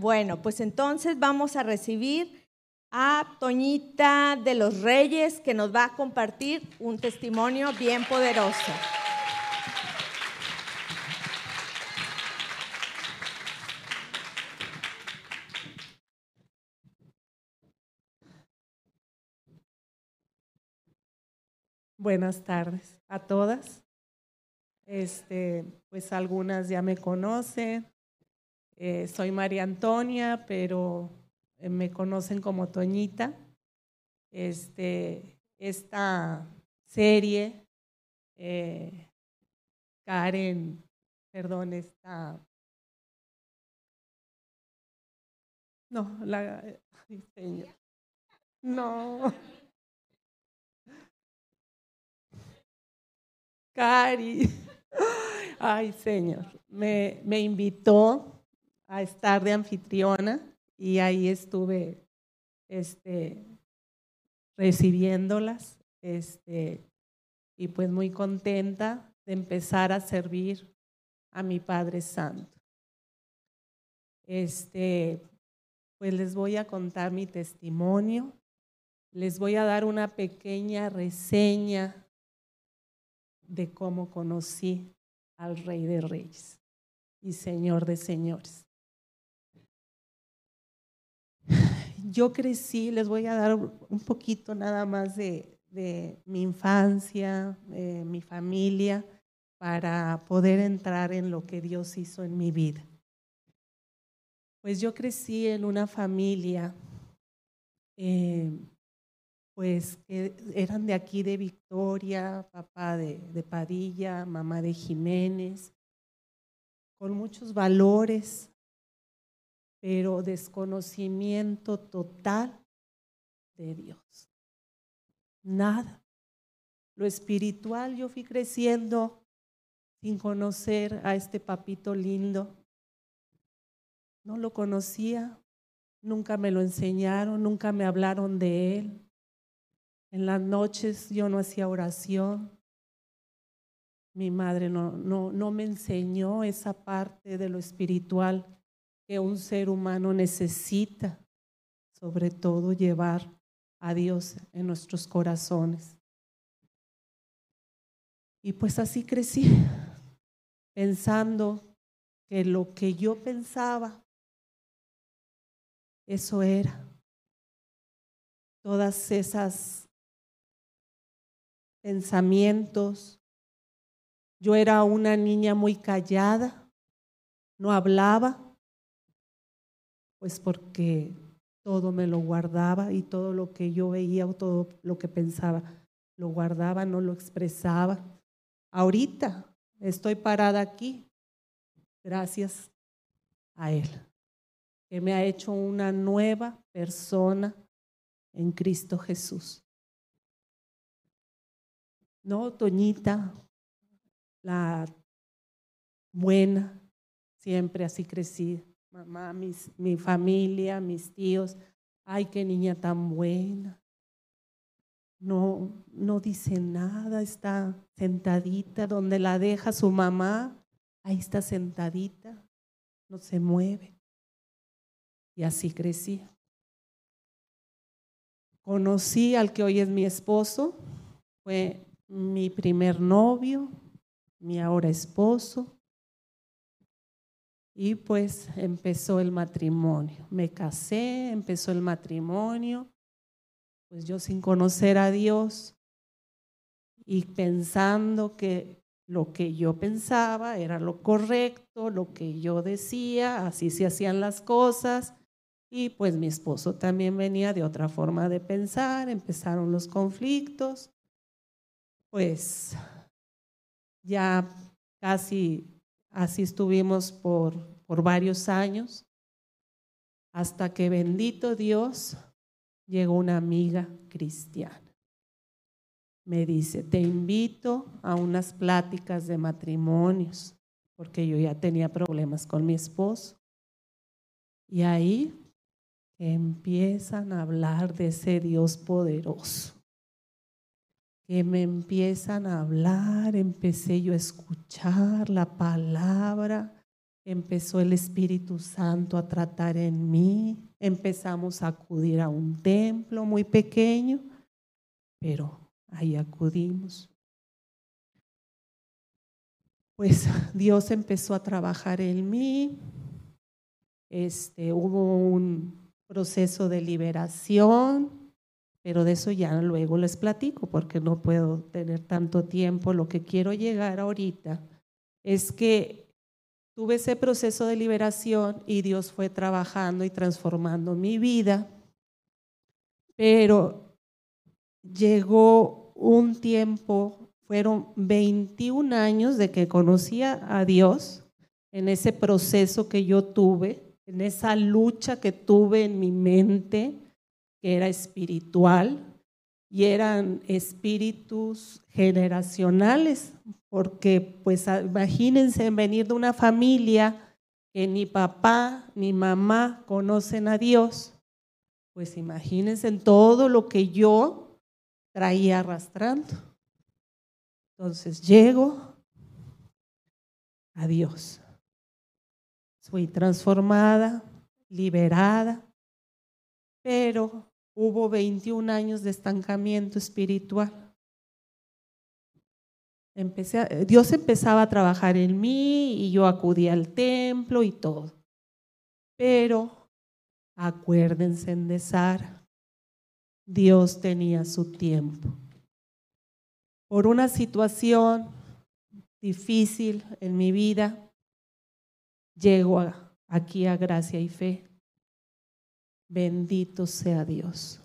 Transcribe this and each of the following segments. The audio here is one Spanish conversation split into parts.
Bueno, pues entonces vamos a recibir a Toñita de los Reyes que nos va a compartir un testimonio bien poderoso. Buenas tardes a todas. Este, pues algunas ya me conocen. Eh, soy María Antonia, pero eh, me conocen como Toñita. Este, esta serie, eh, Karen, perdón, esta... No, la... No. Cari. Ay, Señor. Me, me invitó a estar de anfitriona y ahí estuve este, recibiéndolas este, y pues muy contenta de empezar a servir a mi Padre Santo. Este, pues les voy a contar mi testimonio, les voy a dar una pequeña reseña de cómo conocí al Rey de Reyes y Señor de Señores. Yo crecí, les voy a dar un poquito nada más de, mi infancia, mi familia, para poder entrar en lo que Dios hizo en mi vida. Pues yo crecí en una familia eh, pues que eran de aquí de Victoria, papá de, de Padilla, mamá de Jiménez, con muchos valores, pero desconocimiento total de Dios. Nada. Lo espiritual, yo fui creciendo sin conocer a este papito lindo. No lo conocía, nunca me lo enseñaron, nunca me hablaron de él. En las noches yo no hacía oración. Mi madre no, no, no me enseñó esa parte de lo espiritual que un ser humano necesita, sobre todo llevar a Dios en nuestros corazones. Y pues así crecí, pensando que lo que yo pensaba, eso era. Todas esas pensamientos. Yo era una niña muy callada, no hablaba, pues porque todo me lo guardaba y todo lo que yo veía o todo lo que pensaba lo guardaba, no lo expresaba. Ahorita estoy parada aquí gracias a Él, que me ha hecho una nueva persona en Cristo Jesús. No, Toñita, la buena, siempre así crecí. Mamá, mi familia, mis tíos, ay, qué niña tan buena. No, no dice nada, está sentadita donde la deja su mamá, ahí está sentadita, no se mueve. Y así crecí. Conocí al que hoy es mi esposo, fue mi primer novio, mi ahora esposo. Y pues empezó el matrimonio. Me casé, empezó el matrimonio. Pues yo sin conocer a Dios y pensando que lo que yo pensaba era lo correcto, lo que yo decía, así se hacían las cosas. Y pues mi esposo también venía de otra forma de pensar, empezaron los conflictos pues ya casi así estuvimos por, por varios años, hasta que bendito Dios llegó una amiga cristiana. Me dice, te invito a unas pláticas de matrimonios, porque yo ya tenía problemas con mi esposo. Y ahí empiezan a hablar de ese Dios poderoso que me empiezan a hablar, empecé yo a escuchar la palabra, empezó el Espíritu Santo a tratar en mí, empezamos a acudir a un templo muy pequeño, pero ahí acudimos. Pues Dios empezó a trabajar en mí, este, hubo un proceso de liberación, pero de eso ya luego les platico porque no puedo tener tanto tiempo. Lo que quiero llegar ahorita es que tuve ese proceso de liberación y Dios fue trabajando y transformando mi vida, pero llegó un tiempo, fueron 21 años de que conocía a Dios en ese proceso que yo tuve, en esa lucha que tuve en mi mente, que era espiritual, y eran espíritus generacionales, porque pues imagínense venir de una familia que ni papá ni mamá conocen a Dios, pues imagínense en todo lo que yo traía arrastrando. Entonces llego a Dios. Fui transformada, liberada, pero hubo 21 años de estancamiento espiritual. Empecé Dios empezaba a trabajar en mí y yo acudía al templo y todo. Pero acuérdense de Sara, Dios tenía su tiempo. Por una situación difícil en mi vida, llego aquí a gracia y fe. Bendito sea Dios.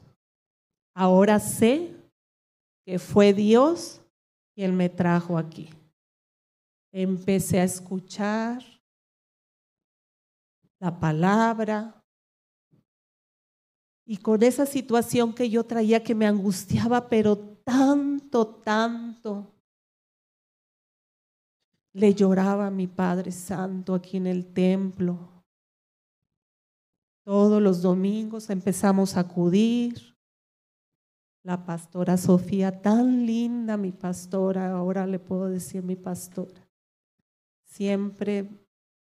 Ahora sé que fue Dios quien me trajo aquí. Empecé a escuchar la palabra y con esa situación que yo traía que me angustiaba, pero tanto, tanto, le lloraba a mi Padre Santo aquí en el templo todos los domingos empezamos a acudir. La pastora Sofía, tan linda mi pastora, ahora le puedo decir mi pastora, siempre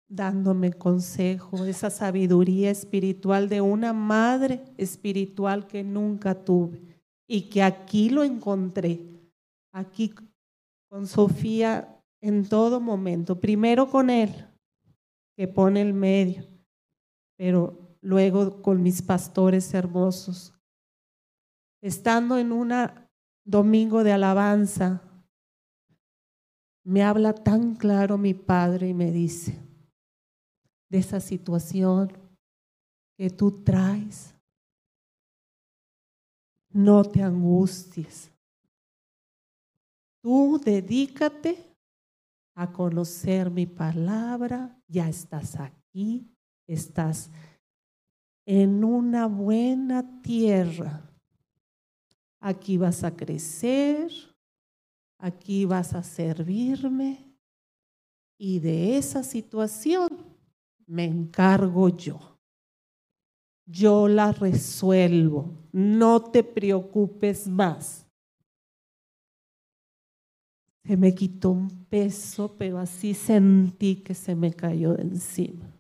dándome consejo, esa sabiduría espiritual de una madre espiritual que nunca tuve y que aquí lo encontré, aquí con Sofía en todo momento, primero con él, que pone el medio, pero luego con mis pastores hermosos. Estando en un domingo de alabanza, me habla tan claro mi padre y me dice de esa situación que tú traes. No te angusties. Tú dedícate a conocer mi palabra. Ya estás aquí, estás en una buena tierra. Aquí vas a crecer, aquí vas a servirme y de esa situación me encargo yo. Yo la resuelvo, no te preocupes más. Se me quitó un peso, pero así sentí que se me cayó de encima.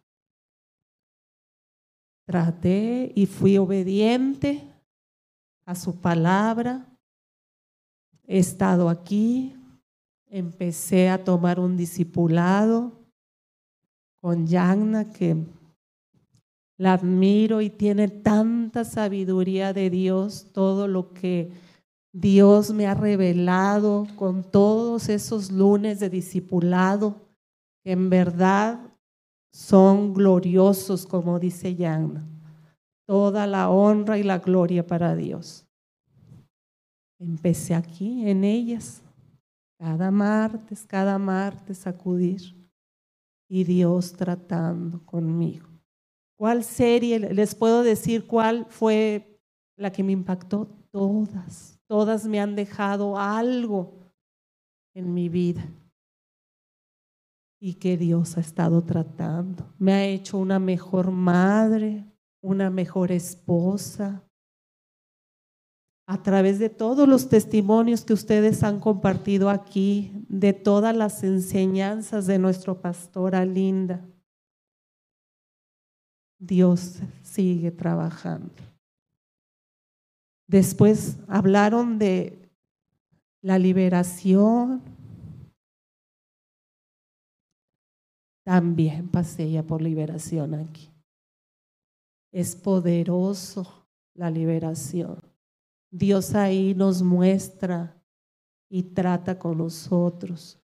Traté y fui obediente a su palabra. He estado aquí, empecé a tomar un discipulado con Yagna que la admiro y tiene tanta sabiduría de Dios, todo lo que Dios me ha revelado con todos esos lunes de discipulado, que en verdad son gloriosos, como dice Jan. Toda la honra y la gloria para Dios. Empecé aquí en ellas, cada martes, cada martes acudir y Dios tratando conmigo. ¿Cuál serie? Les puedo decir cuál fue la que me impactó. Todas, todas me han dejado algo en mi vida y que Dios ha estado tratando. Me ha hecho una mejor madre, una mejor esposa. A través de todos los testimonios que ustedes han compartido aquí, de todas las enseñanzas de nuestro pastora Linda, Dios sigue trabajando. Después hablaron de la liberación. También pasé ya por liberación aquí. Es poderoso la liberación. Dios ahí nos muestra y trata con nosotros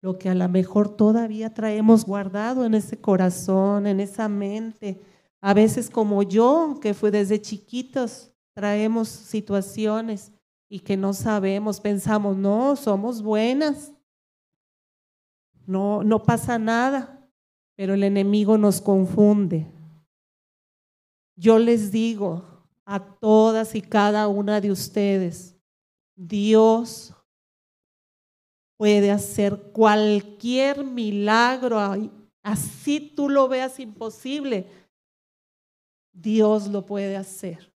lo que a lo mejor todavía traemos guardado en ese corazón, en esa mente. A veces como yo, que fue desde chiquitos, traemos situaciones y que no sabemos, pensamos, no, somos buenas, no, no pasa nada, pero el enemigo nos confunde. Yo les digo a todas y cada una de ustedes, Dios puede hacer cualquier milagro, así tú lo veas imposible, Dios lo puede hacer.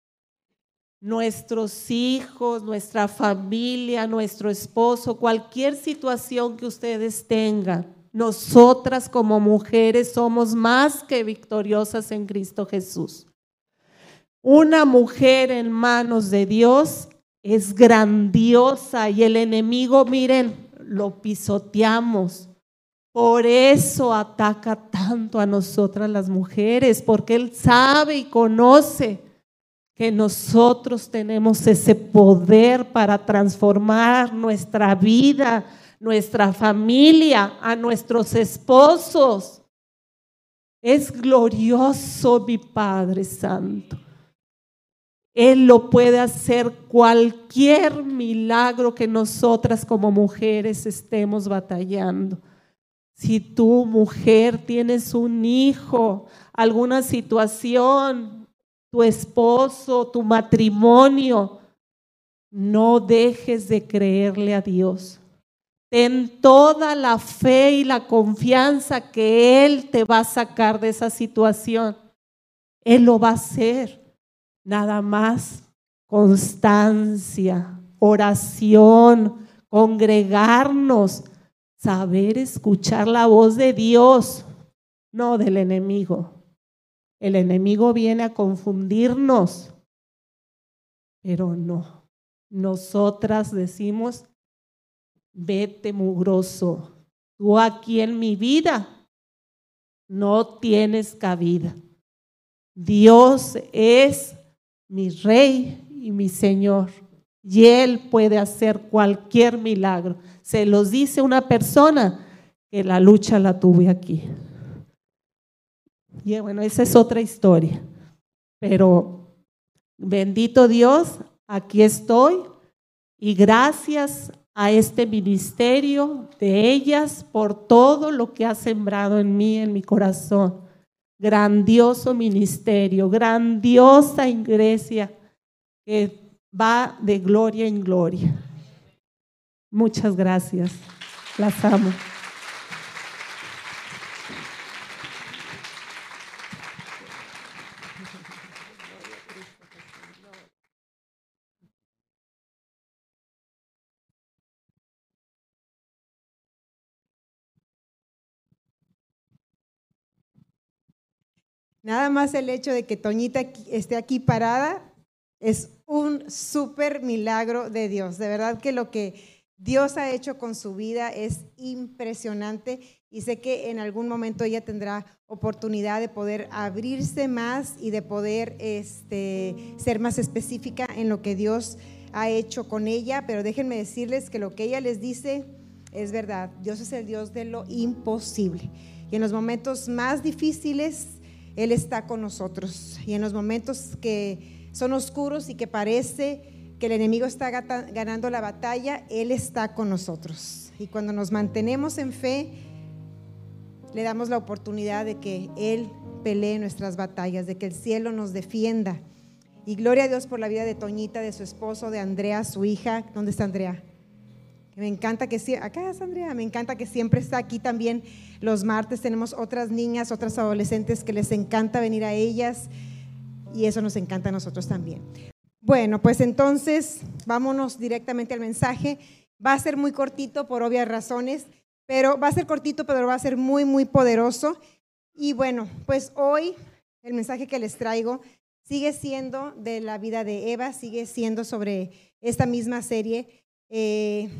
Nuestros hijos, nuestra familia, nuestro esposo, cualquier situación que ustedes tengan, nosotras como mujeres somos más que victoriosas en Cristo Jesús. Una mujer en manos de Dios es grandiosa y el enemigo, miren, lo pisoteamos. Por eso ataca tanto a nosotras las mujeres, porque Él sabe y conoce que nosotros tenemos ese poder para transformar nuestra vida, nuestra familia, a nuestros esposos. Es glorioso mi Padre Santo. Él lo puede hacer cualquier milagro que nosotras como mujeres estemos batallando. Si tú, mujer, tienes un hijo, alguna situación, tu esposo, tu matrimonio, no dejes de creerle a Dios. Ten toda la fe y la confianza que Él te va a sacar de esa situación. Él lo va a hacer nada más constancia, oración, congregarnos, saber escuchar la voz de Dios, no del enemigo. El enemigo viene a confundirnos, pero no. Nosotras decimos, vete mugroso, tú aquí en mi vida no tienes cabida. Dios es mi rey y mi Señor. Y Él puede hacer cualquier milagro. Se los dice una persona que la lucha la tuve aquí. Y bueno, esa es otra historia. Pero bendito Dios, aquí estoy. Y gracias a este ministerio de ellas por todo lo que ha sembrado en mí, en mi corazón grandioso ministerio, grandiosa iglesia que va de gloria en gloria. Muchas gracias. Las amo. Nada más el hecho de que Toñita esté aquí parada es un súper milagro de Dios. De verdad que lo que Dios ha hecho con su vida es impresionante y sé que en algún momento ella tendrá oportunidad de poder abrirse más y de poder este, ser más específica en lo que Dios ha hecho con ella, pero déjenme decirles que lo que ella les dice es verdad. Dios es el Dios de lo imposible. Y en los momentos más difíciles él está con nosotros. Y en los momentos que son oscuros y que parece que el enemigo está ganando la batalla, Él está con nosotros. Y cuando nos mantenemos en fe, le damos la oportunidad de que Él pelee nuestras batallas, de que el cielo nos defienda. Y gloria a Dios por la vida de Toñita, de su esposo, de Andrea, su hija. ¿Dónde está Andrea? Me encanta que sí, acá Andrea, me encanta que siempre está aquí también los martes. Tenemos otras niñas, otras adolescentes que les encanta venir a ellas y eso nos encanta a nosotros también. Bueno, pues entonces vámonos directamente al mensaje. Va a ser muy cortito por obvias razones, pero va a ser cortito, pero va a ser muy, muy poderoso. Y bueno, pues hoy el mensaje que les traigo sigue siendo de la vida de Eva, sigue siendo sobre esta misma serie eh,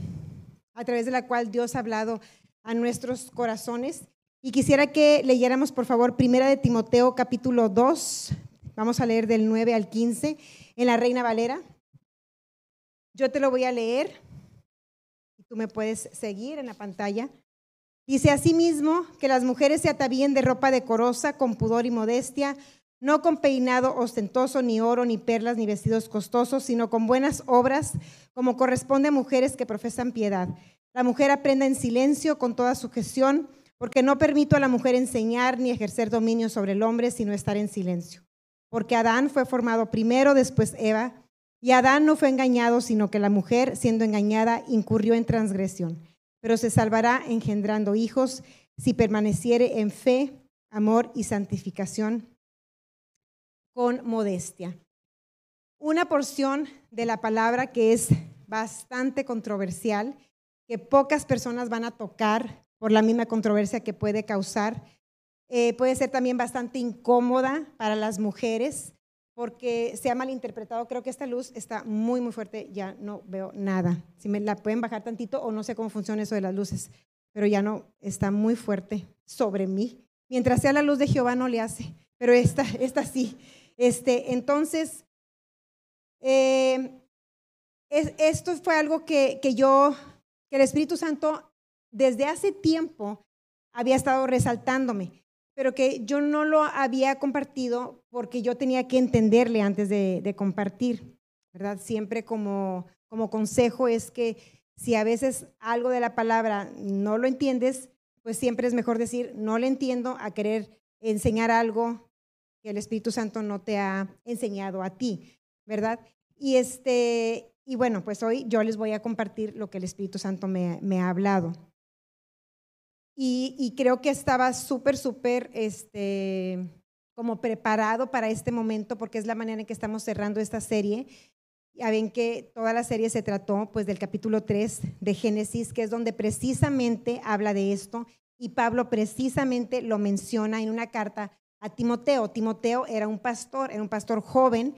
a través de la cual Dios ha hablado a nuestros corazones. Y quisiera que leyéramos, por favor, Primera de Timoteo capítulo 2. Vamos a leer del 9 al 15 en la Reina Valera. Yo te lo voy a leer y tú me puedes seguir en la pantalla. Dice asimismo que las mujeres se atavíen de ropa decorosa, con pudor y modestia, no con peinado ostentoso, ni oro, ni perlas, ni vestidos costosos, sino con buenas obras, como corresponde a mujeres que profesan piedad. La mujer aprenda en silencio, con toda sujeción, porque no permito a la mujer enseñar ni ejercer dominio sobre el hombre, sino estar en silencio. Porque Adán fue formado primero, después Eva, y Adán no fue engañado, sino que la mujer, siendo engañada, incurrió en transgresión. Pero se salvará engendrando hijos si permaneciere en fe, amor y santificación con modestia. Una porción de la palabra que es bastante controversial, que pocas personas van a tocar por la misma controversia que puede causar. Eh, puede ser también bastante incómoda para las mujeres porque se ha malinterpretado. Creo que esta luz está muy, muy fuerte. Ya no veo nada. Si me la pueden bajar tantito o no sé cómo funciona eso de las luces, pero ya no está muy fuerte sobre mí. Mientras sea la luz de Jehová no le hace, pero esta, esta sí. Este, entonces, eh, esto fue algo que, que yo, que el Espíritu Santo desde hace tiempo había estado resaltándome, pero que yo no lo había compartido porque yo tenía que entenderle antes de, compartir, ¿verdad? Siempre como, como consejo es que si a veces algo de la palabra no lo entiendes, pues siempre es mejor decir, no le entiendo, a querer enseñar algo que el Espíritu Santo no te ha enseñado a ti, ¿verdad? Y, este, y bueno, pues hoy yo les voy a compartir lo que el Espíritu Santo me, ha hablado. Y, y creo que estaba súper, súper, este, como preparado para este momento porque es la manera en que estamos cerrando esta serie. Ya ven que toda la serie se trató pues del capítulo 3 de Génesis, que es donde precisamente habla de esto y Pablo precisamente lo menciona en una carta a Timoteo. Timoteo era un pastor, era un pastor joven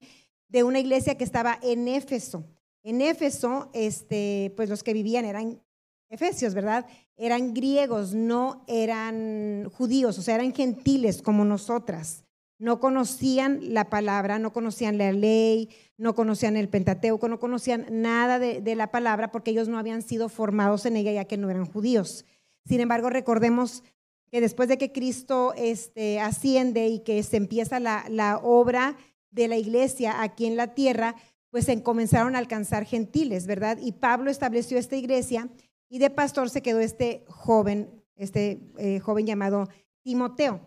de una iglesia que estaba en Éfeso. En Éfeso, este, pues los que vivían eran efesios, ¿verdad? Eran griegos, no eran judíos, o sea, eran gentiles como nosotras. No conocían la palabra, no conocían la ley, no conocían el Pentateuco, no conocían nada de, de la palabra porque ellos no habían sido formados en ella ya que no eran judíos. Sin embargo, recordemos que después de que Cristo este, asciende y que se empieza la, la, obra de la iglesia aquí en la tierra, pues se comenzaron a alcanzar gentiles, ¿verdad? Y Pablo estableció esta iglesia y de pastor se quedó este joven, este eh, joven llamado Timoteo.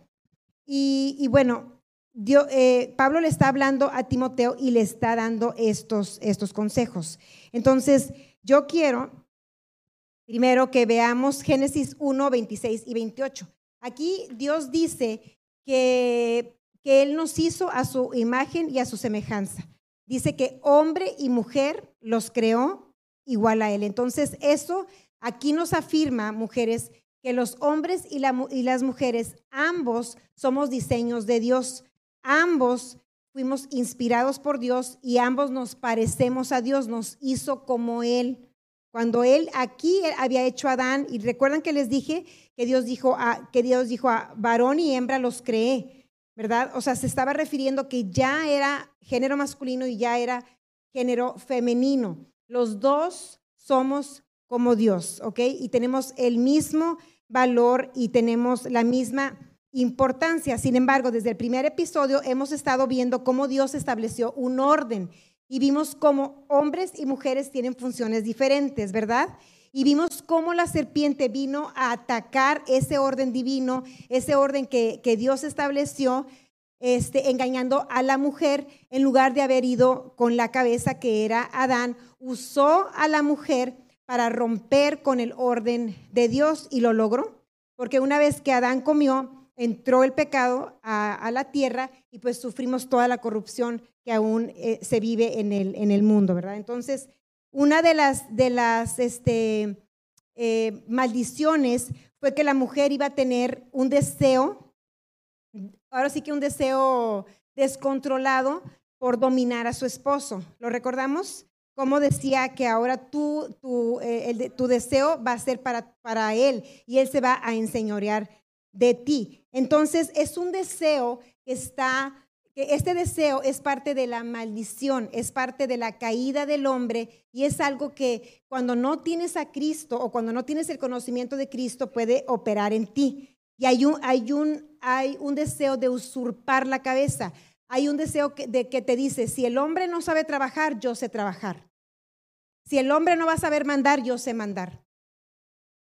Y, y bueno, eh, Pablo le está hablando a Timoteo y le está dando estos, estos consejos. Entonces, yo quiero Primero que veamos Génesis 1, 26 y 28. Aquí Dios dice que, que Él nos hizo a su imagen y a su semejanza. Dice que hombre y mujer los creó igual a Él. Entonces eso aquí nos afirma, mujeres, que los hombres y, y las mujeres, ambos somos diseños de Dios. Ambos fuimos inspirados por Dios y ambos nos parecemos a Dios, nos hizo como Él. Cuando él aquí había hecho a Adán, y recuerdan que les dije que Dios dijo a, que Dios dijo varón y hembra los creé, ¿verdad? O sea, se estaba refiriendo que ya era género masculino y ya era género femenino. Los dos somos como Dios, ¿ok? Y tenemos el mismo valor y tenemos la misma importancia. Sin embargo, desde el primer episodio hemos estado viendo cómo Dios estableció un orden y vimos cómo hombres y mujeres tienen funciones diferentes, ¿verdad? Y vimos cómo la serpiente vino a atacar ese orden divino, ese orden que, que Dios estableció, este, engañando a la mujer en lugar de haber ido con la cabeza que era Adán, usó a la mujer para romper con el orden de Dios y lo logró. Porque una vez que Adán comió, entró el pecado a, la tierra y pues sufrimos toda la corrupción que aún eh, se vive en el, en el mundo, ¿verdad? Entonces, una de las, de las este, eh, maldiciones fue que la mujer iba a tener un deseo ahora sí que un deseo descontrolado por dominar a su esposo. ¿Lo recordamos? Como decía que ahora tú, tu, eh, tu deseo va a ser para, para él y él se va a enseñorear de ti. Entonces es un deseo que está que este deseo es parte de la maldición, es parte de la caída del hombre y es algo que cuando no tienes a Cristo o cuando no tienes el conocimiento de Cristo puede operar en ti. Y hay un, hay un, hay un deseo de usurpar la cabeza. Hay un deseo de que te dice, si el hombre no sabe trabajar, yo sé trabajar. Si el hombre no va a saber mandar, yo sé mandar.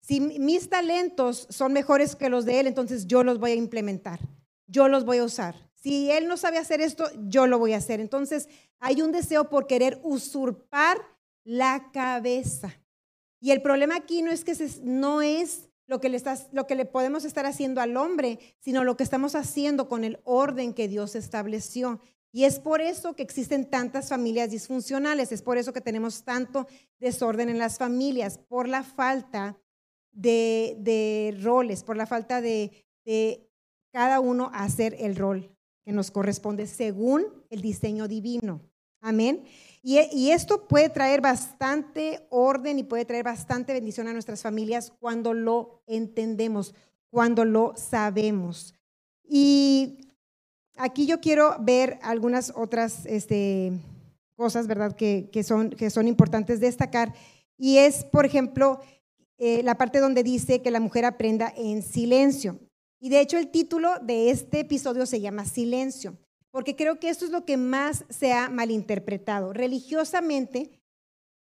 Si mis talentos son mejores que los de él, entonces yo los voy a implementar. Yo los voy a usar. Si él no sabe hacer esto, yo lo voy a hacer. Entonces hay un deseo por querer usurpar la cabeza. Y el problema aquí no es que no es lo que, le estás, lo que le podemos estar haciendo al hombre, sino lo que estamos haciendo con el orden que Dios estableció. Y es por eso que existen tantas familias disfuncionales, es por eso que tenemos tanto desorden en las familias, por la falta de, roles, por la falta de, de cada uno hacer el rol que nos corresponde según el diseño divino. Amén. Y, esto puede traer bastante orden y puede traer bastante bendición a nuestras familias cuando lo entendemos, cuando lo sabemos. Y aquí yo quiero ver algunas otras este, cosas, ¿verdad?, que, son, que son importantes destacar. Y es, por ejemplo, eh, la parte donde dice que la mujer aprenda en silencio. Y de hecho el título de este episodio se llama Silencio, porque creo que esto es lo que más se ha malinterpretado. Religiosamente,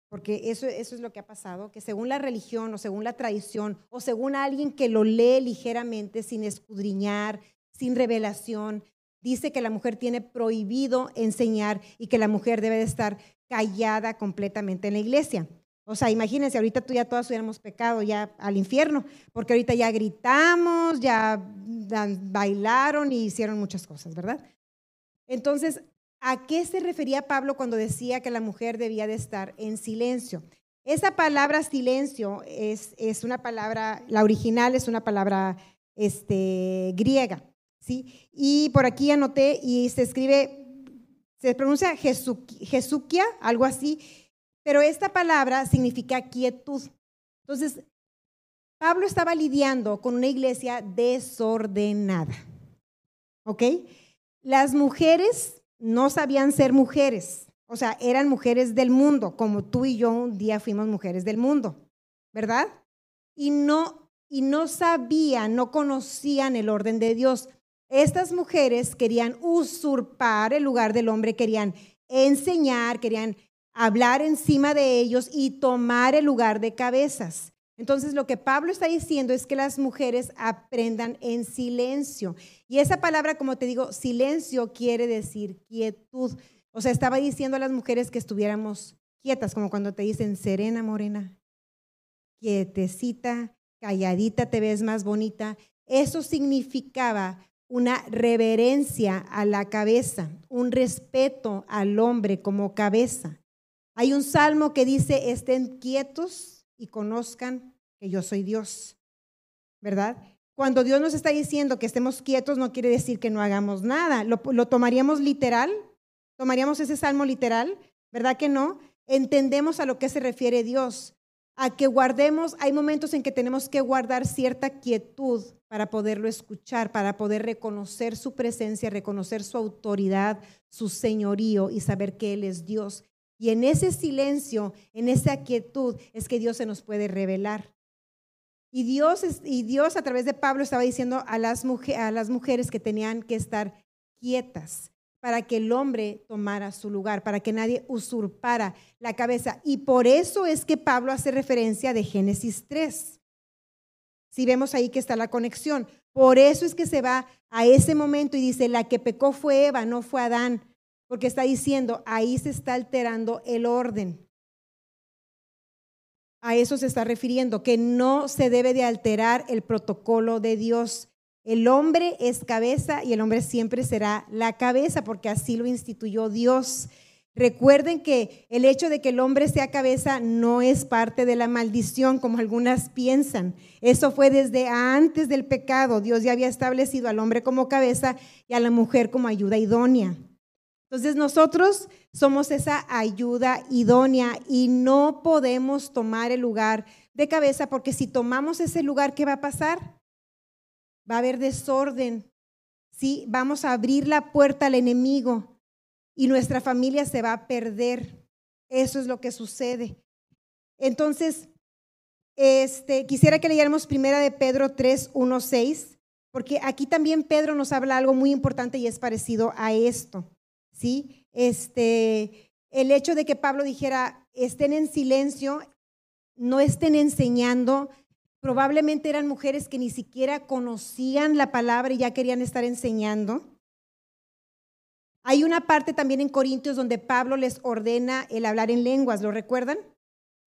porque eso, eso es lo que ha pasado, que según la religión o según la tradición o según alguien que lo lee ligeramente, sin escudriñar, sin revelación, dice que la mujer tiene prohibido enseñar y que la mujer debe de estar callada completamente en la iglesia. O sea, imagínense, ahorita tú ya todas hubiéramos pecado ya al infierno, porque ahorita ya gritamos, ya bailaron y hicieron muchas cosas, ¿verdad? Entonces, ¿a qué se refería Pablo cuando decía que la mujer debía de estar en silencio? Esa palabra silencio es, es una palabra, la original es una palabra este, griega, ¿sí? Y por aquí anoté y se escribe, se pronuncia Jesuquia, algo así, pero esta palabra significa quietud. Entonces, Pablo estaba lidiando con una iglesia desordenada. ¿Ok? Las mujeres no sabían ser mujeres. O sea, eran mujeres del mundo, como tú y yo un día fuimos mujeres del mundo, ¿verdad? Y no, y no sabían, no conocían el orden de Dios. Estas mujeres querían usurpar el lugar del hombre, querían enseñar, querían hablar encima de ellos y tomar el lugar de cabezas. Entonces lo que Pablo está diciendo es que las mujeres aprendan en silencio. Y esa palabra, como te digo, silencio quiere decir quietud. O sea, estaba diciendo a las mujeres que estuviéramos quietas, como cuando te dicen serena, morena, quietecita, calladita, te ves más bonita. Eso significaba una reverencia a la cabeza, un respeto al hombre como cabeza. Hay un salmo que dice, estén quietos y conozcan que yo soy Dios, ¿verdad? Cuando Dios nos está diciendo que estemos quietos no quiere decir que no hagamos nada. ¿Lo, tomaríamos literal? ¿Tomaríamos ese salmo literal? ¿Verdad que no? Entendemos a lo que se refiere Dios, a que guardemos, hay momentos en que tenemos que guardar cierta quietud para poderlo escuchar, para poder reconocer su presencia, reconocer su autoridad, su señorío y saber que Él es Dios y en ese silencio, en esa quietud, es que Dios se nos puede revelar. Y Dios, y Dios a través de Pablo estaba diciendo a las, mujeres que tenían que estar quietas para que el hombre tomara su lugar, para que nadie usurpara la cabeza. Y por eso es que Pablo hace referencia de Génesis 3. Si vemos ahí que está la conexión. Por eso es que se va a ese momento y dice, la que pecó fue Eva, no fue Adán porque está diciendo, ahí se está alterando el orden. A eso se está refiriendo, que no se debe de alterar el protocolo de Dios. El hombre es cabeza y el hombre siempre será la cabeza, porque así lo instituyó Dios. Recuerden que el hecho de que el hombre sea cabeza no es parte de la maldición como algunas piensan. Eso fue desde antes del pecado. Dios ya había establecido al hombre como cabeza y a la mujer como ayuda idónea. Entonces nosotros somos esa ayuda idónea y no podemos tomar el lugar de cabeza porque si tomamos ese lugar, ¿qué va a pasar? Va a haber desorden. Sí, vamos a abrir la puerta al enemigo y nuestra familia se va a perder. Eso es lo que sucede. Entonces, este, quisiera que leyéramos primera de Pedro 3, 1, 6, porque aquí también Pedro nos habla algo muy importante y es parecido a esto. ¿Sí? Este, el hecho de que Pablo dijera, estén en silencio, no estén enseñando, probablemente eran mujeres que ni siquiera conocían la palabra y ya querían estar enseñando. Hay una parte también en Corintios donde Pablo les ordena el hablar en lenguas, ¿lo recuerdan?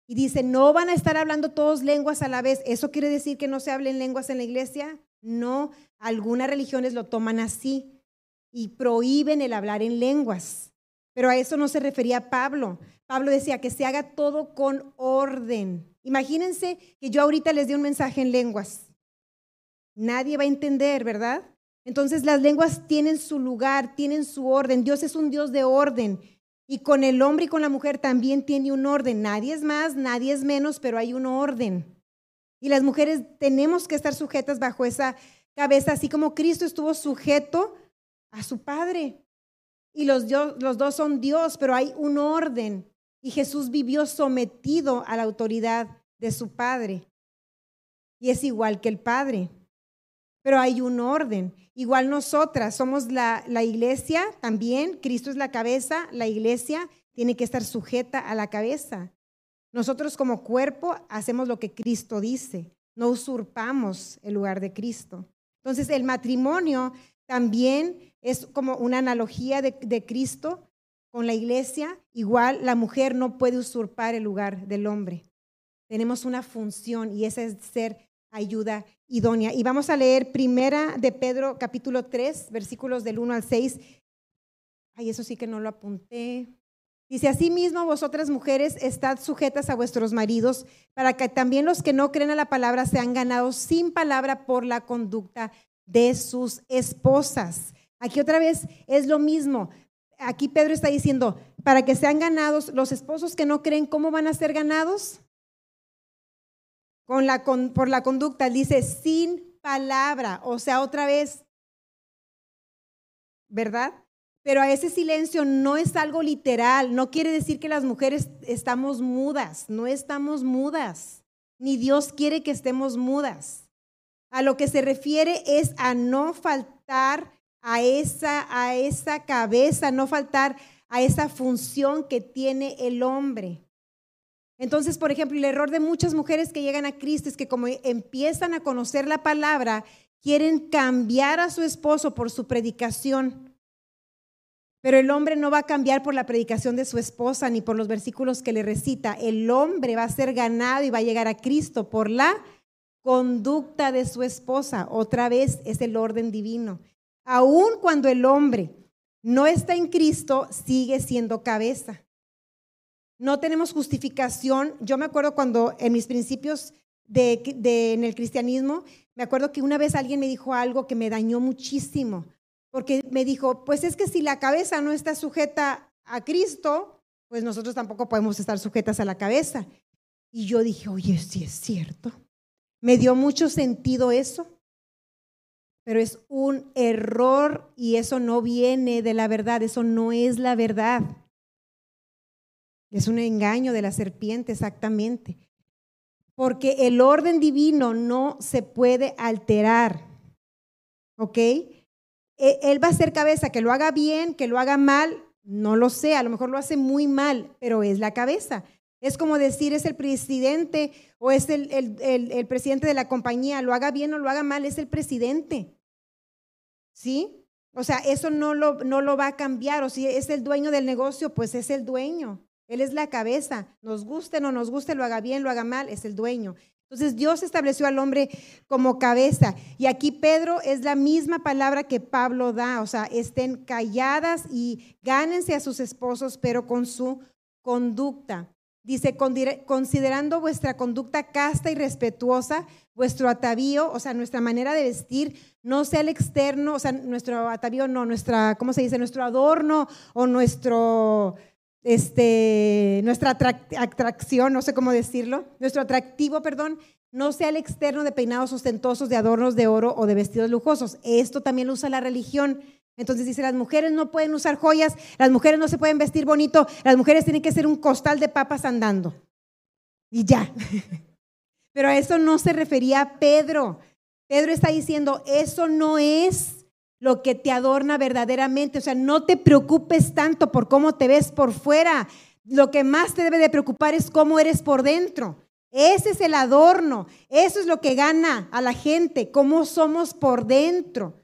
Y dice, no van a estar hablando todos lenguas a la vez. ¿Eso quiere decir que no se hablen lenguas en la iglesia? No, algunas religiones lo toman así y prohíben el hablar en lenguas. Pero a eso no se refería Pablo. Pablo decía que se haga todo con orden. Imagínense que yo ahorita les dé un mensaje en lenguas. Nadie va a entender, ¿verdad? Entonces las lenguas tienen su lugar, tienen su orden. Dios es un Dios de orden. Y con el hombre y con la mujer también tiene un orden. Nadie es más, nadie es menos, pero hay un orden. Y las mujeres tenemos que estar sujetas bajo esa cabeza, así como Cristo estuvo sujeto a su Padre. Y los, los dos son Dios, pero hay un orden. Y Jesús vivió sometido a la autoridad de su Padre. Y es igual que el Padre. Pero hay un orden. Igual nosotras somos la, la iglesia también. Cristo es la cabeza. La iglesia tiene que estar sujeta a la cabeza. Nosotros como cuerpo hacemos lo que Cristo dice. No usurpamos el lugar de Cristo. Entonces el matrimonio también es como una analogía de, Cristo con la iglesia. Igual la mujer no puede usurpar el lugar del hombre. Tenemos una función y esa es ser ayuda idónea. Y vamos a leer primera de Pedro capítulo 3, versículos del 1 al 6. Ay, eso sí que no lo apunté. Dice, asimismo vosotras mujeres estad sujetas a vuestros maridos, para que también los que no creen a la palabra sean ganados sin palabra por la conducta de sus esposas Aquí otra vez es lo mismo. Aquí Pedro está diciendo, para que sean ganados, los esposos que no creen, ¿cómo van a ser ganados? Con la, por la conducta, dice, sin palabra, o sea, otra vez, ¿verdad? Pero a ese silencio no es algo literal, no quiere decir que las mujeres estamos mudas, no estamos mudas, ni Dios quiere que estemos mudas. A lo que se refiere es a no faltar a esa, a esa cabeza, no faltar a esa función que tiene el hombre. Entonces, por ejemplo, el error de muchas mujeres que llegan a Cristo es que como empiezan a conocer la palabra, quieren cambiar a su esposo por su predicación. Pero el hombre no va a cambiar por la predicación de su esposa ni por los versículos que le recita. El hombre va a ser ganado y va a llegar a Cristo por la conducta de su esposa. Otra vez es el orden divino. Aun cuando el hombre no está en Cristo, sigue siendo cabeza. No tenemos justificación. Yo me acuerdo cuando en mis principios de, en el cristianismo, me acuerdo que una vez alguien me dijo algo que me dañó muchísimo, porque me dijo, pues es que si la cabeza no está sujeta a Cristo, pues nosotros tampoco podemos estar sujetas a la cabeza. Y yo dije, oye, sí es cierto. Me dio mucho sentido eso pero es un error y eso no viene de la verdad, eso no es la verdad. Es un engaño de la serpiente, exactamente. Porque el orden divino no se puede alterar. ¿Ok? E, él va a ser cabeza, que lo haga bien, que lo haga mal, no lo sé, a lo mejor lo hace muy mal, pero es la cabeza. Es como decir, es el presidente o es el, el, presidente de la compañía, lo haga bien o lo haga mal, es el presidente. ¿Sí? O sea, eso no lo, no lo va a cambiar. O si es el dueño del negocio, pues es el dueño. Él es la cabeza. Nos guste o no nos guste, lo haga bien, lo haga mal, es el dueño. Entonces Dios estableció al hombre como cabeza. Y aquí Pedro es la misma palabra que Pablo da, o sea, estén calladas y gánense a sus esposos, pero con su conducta. Dice, considerando vuestra conducta casta y respetuosa, vuestro atavío, o sea, nuestra manera de vestir, no sea el externo, o sea, nuestro atavío no, nuestra, ¿cómo se dice? Nuestro adorno o nuestro este, nuestra atracción, no sé cómo decirlo, nuestro atractivo, perdón, no sea el externo de peinados ostentosos, de adornos de oro o de vestidos lujosos. Esto también lo usa la religión. Entonces dice, las mujeres no pueden usar joyas, las mujeres no se pueden vestir bonito, las mujeres tienen que ser un costal de papas andando. Y ya. Pero a eso no se refería Pedro. Pedro está diciendo, eso no es lo que te adorna verdaderamente. O sea, no te preocupes tanto por cómo te ves por fuera. Lo que más te debe de preocupar es cómo eres por dentro. Ese es el adorno. Eso es lo que gana a la gente, cómo somos por dentro.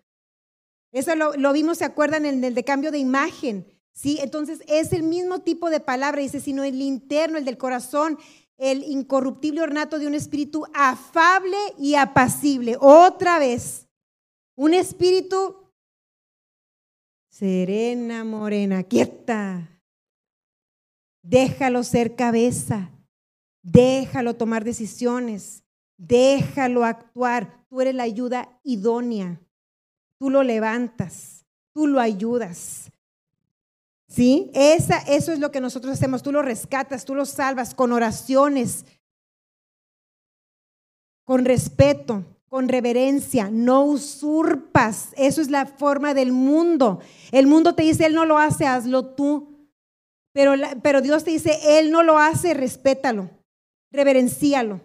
Eso lo, vimos, ¿se acuerdan? En el de cambio de imagen. ¿sí? Entonces es el mismo tipo de palabra, dice, sino el interno, el del corazón, el incorruptible ornato de un espíritu afable y apacible. Otra vez, un espíritu serena, morena, quieta. Déjalo ser cabeza, déjalo tomar decisiones, déjalo actuar. Tú eres la ayuda idónea. Tú lo levantas, tú lo ayudas. ¿Sí? Esa, eso es lo que nosotros hacemos. Tú lo rescatas, tú lo salvas con oraciones, con respeto, con reverencia, no usurpas. Eso es la forma del mundo. El mundo te dice, Él no lo hace, hazlo tú. Pero, pero Dios te dice, Él no lo hace, respétalo, reverencialo,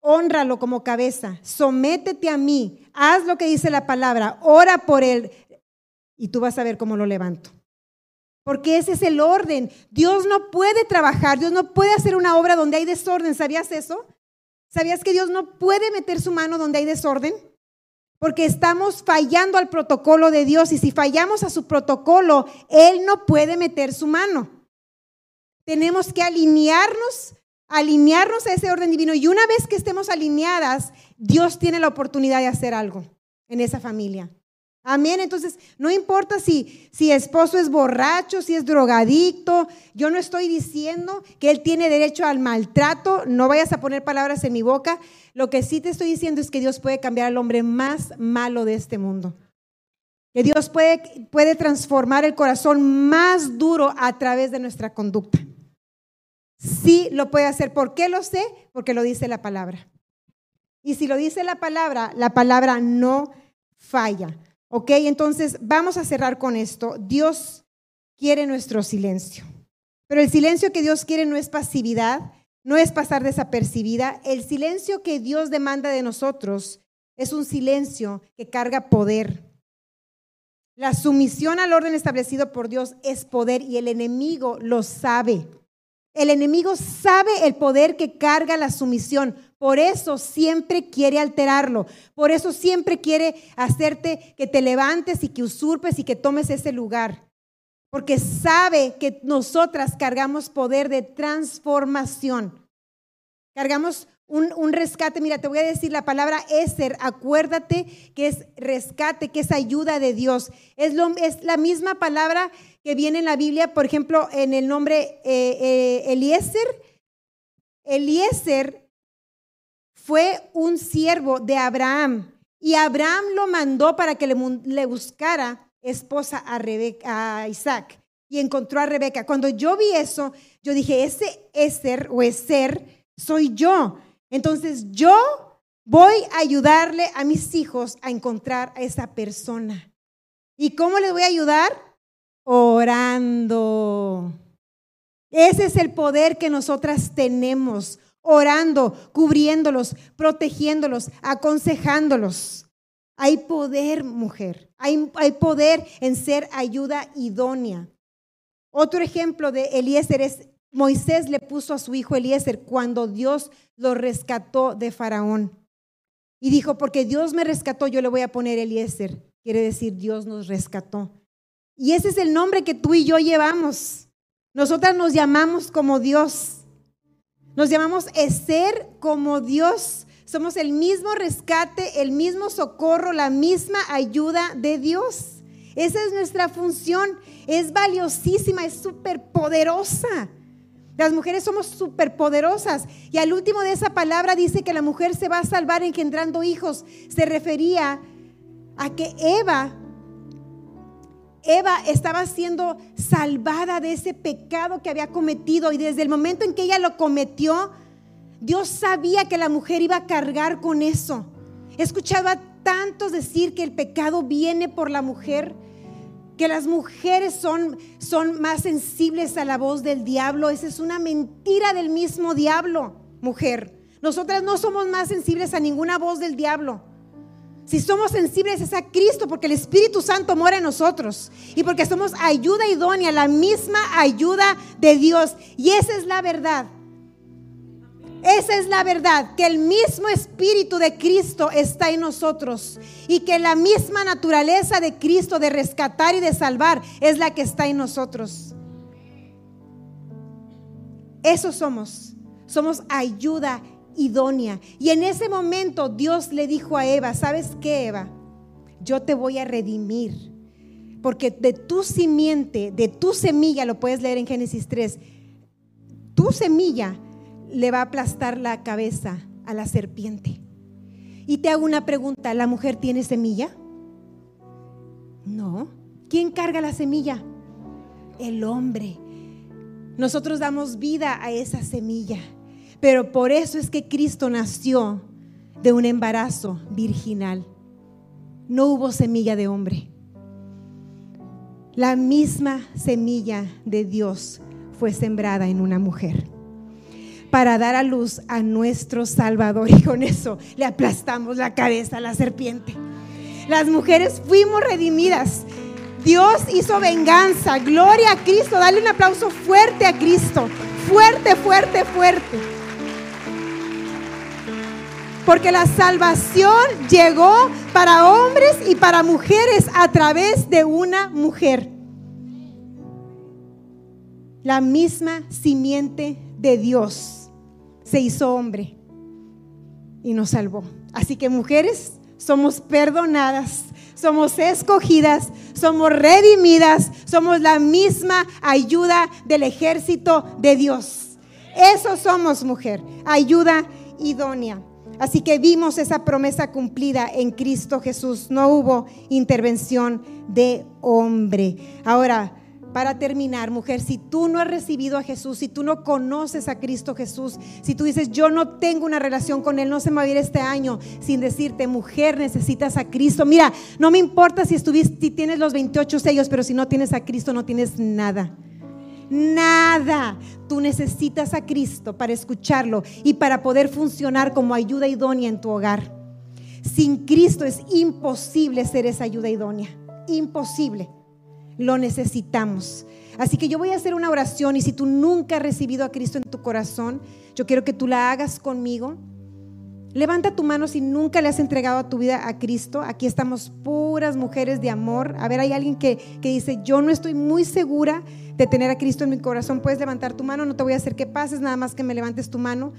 honralo como cabeza, sométete a mí, haz lo que dice la palabra, ora por Él y tú vas a ver cómo lo levanto. Porque ese es el orden. Dios no puede trabajar, Dios no puede hacer una obra donde hay desorden. ¿Sabías eso? ¿Sabías que Dios no puede meter su mano donde hay desorden? Porque estamos fallando al protocolo de Dios y si fallamos a su protocolo, Él no puede meter su mano. Tenemos que alinearnos, alinearnos a ese orden divino y una vez que estemos alineadas, Dios tiene la oportunidad de hacer algo en esa familia. Amén. Entonces, no importa si, si esposo es borracho, si es drogadicto. Yo no estoy diciendo que él tiene derecho al maltrato. No vayas a poner palabras en mi boca. Lo que sí te estoy diciendo es que Dios puede cambiar al hombre más malo de este mundo. Que Dios puede, puede transformar el corazón más duro a través de nuestra conducta. Sí lo puede hacer. ¿Por qué lo sé? Porque lo dice la palabra. Y si lo dice la palabra, la palabra no falla. Ok, entonces vamos a cerrar con esto. Dios quiere nuestro silencio, pero el silencio que Dios quiere no es pasividad, no es pasar desapercibida. El silencio que Dios demanda de nosotros es un silencio que carga poder. La sumisión al orden establecido por Dios es poder y el enemigo lo sabe. El enemigo sabe el poder que carga la sumisión. Por eso siempre quiere alterarlo. Por eso siempre quiere hacerte que te levantes y que usurpes y que tomes ese lugar. Porque sabe que nosotras cargamos poder de transformación. Cargamos un, rescate. Mira, te voy a decir la palabra Eser. Acuérdate que es rescate, que es ayuda de Dios. Es, lo, es la misma palabra que viene en la Biblia, por ejemplo, en el nombre eh, eh, Eliezer. Eliezer fue un siervo de Abraham y Abraham lo mandó para que le, buscara esposa a, Rebeca, a Isaac y encontró a Rebeca. Cuando yo vi eso, yo dije, ese Eser o Eser soy yo. Entonces yo voy a ayudarle a mis hijos a encontrar a esa persona. ¿Y cómo les voy a ayudar? Orando. Ese es el poder que nosotras tenemos orando, cubriéndolos, protegiéndolos, aconsejándolos. Hay poder, mujer. Hay, hay, poder en ser ayuda idónea. Otro ejemplo de Eliezer es Moisés le puso a su hijo Eliezer cuando Dios lo rescató de Faraón. Y dijo, porque Dios me rescató, yo le voy a poner Eliezer. Quiere decir, Dios nos rescató. Y ese es el nombre que tú y yo llevamos. Nosotras nos llamamos como Dios. Nos llamamos ser como Dios. Somos el mismo rescate, el mismo socorro, la misma ayuda de Dios. Esa es nuestra función. Es valiosísima, es súper poderosa. Las mujeres somos súper poderosas. Y al último de esa palabra dice que la mujer se va a salvar engendrando hijos. Se refería a que Eva, Eva estaba siendo salvada de ese pecado que había cometido. Y desde el momento en que ella lo cometió, Dios sabía que la mujer iba a cargar con eso. He escuchado a tantos decir que el pecado viene por la mujer que las mujeres son, son más sensibles a la voz del diablo. Esa es una mentira del mismo diablo, mujer. Nosotras no somos más sensibles a ninguna voz del diablo. Si somos sensibles es a Cristo porque el Espíritu Santo mora en nosotros y porque somos ayuda idónea, la misma ayuda de Dios. Y esa es la verdad. Esa es la verdad, que el mismo Espíritu de Cristo está en nosotros y que la misma naturaleza de Cristo de rescatar y de salvar es la que está en nosotros. Eso somos. Somos ayuda idónea. Y en ese momento Dios le dijo a Eva, ¿sabes qué, Eva? Yo te voy a redimir. Porque de tu simiente, de tu semilla, lo puedes leer en Génesis 3, tu semilla le va a aplastar la cabeza a la serpiente. Y te hago una pregunta, ¿la mujer tiene semilla? No. ¿Quién carga la semilla? El hombre. Nosotros damos vida a esa semilla. Pero por eso es que Cristo nació de un embarazo virginal. No hubo semilla de hombre. La misma semilla de Dios fue sembrada en una mujer para dar a luz a nuestro Salvador. Y con eso le aplastamos la cabeza a la serpiente. Las mujeres fuimos redimidas. Dios hizo venganza. Gloria a Cristo. Dale un aplauso fuerte a Cristo. Fuerte, fuerte, fuerte. Porque la salvación llegó para hombres y para mujeres a través de una mujer. La misma simiente de Dios se hizo hombre y nos salvó. Así que mujeres, somos perdonadas, somos escogidas, somos redimidas, somos la misma ayuda del ejército de Dios. Eso somos mujer, ayuda idónea. Así que vimos esa promesa cumplida en Cristo Jesús. No hubo intervención de hombre. Ahora, para terminar, mujer, si tú no has recibido a Jesús, si tú no conoces a Cristo Jesús, si tú dices, yo no tengo una relación con Él, no se me va a ir este año sin decirte, mujer, necesitas a Cristo. Mira, no me importa si, estuviste, si tienes los 28 sellos, pero si no tienes a Cristo, no tienes nada. Nada. Tú necesitas a Cristo para escucharlo y para poder funcionar como ayuda idónea en tu hogar. Sin Cristo es imposible ser esa ayuda idónea. Imposible lo necesitamos. Así que yo voy a hacer una oración y si tú nunca has recibido a Cristo en tu corazón, yo quiero que tú la hagas conmigo. Levanta tu mano si nunca le has entregado a tu vida a Cristo. Aquí estamos puras mujeres de amor. A ver, hay alguien que, que dice, yo no estoy muy segura de tener a Cristo en mi corazón. Puedes levantar tu mano, no te voy a hacer que pases, nada más que me levantes tu mano.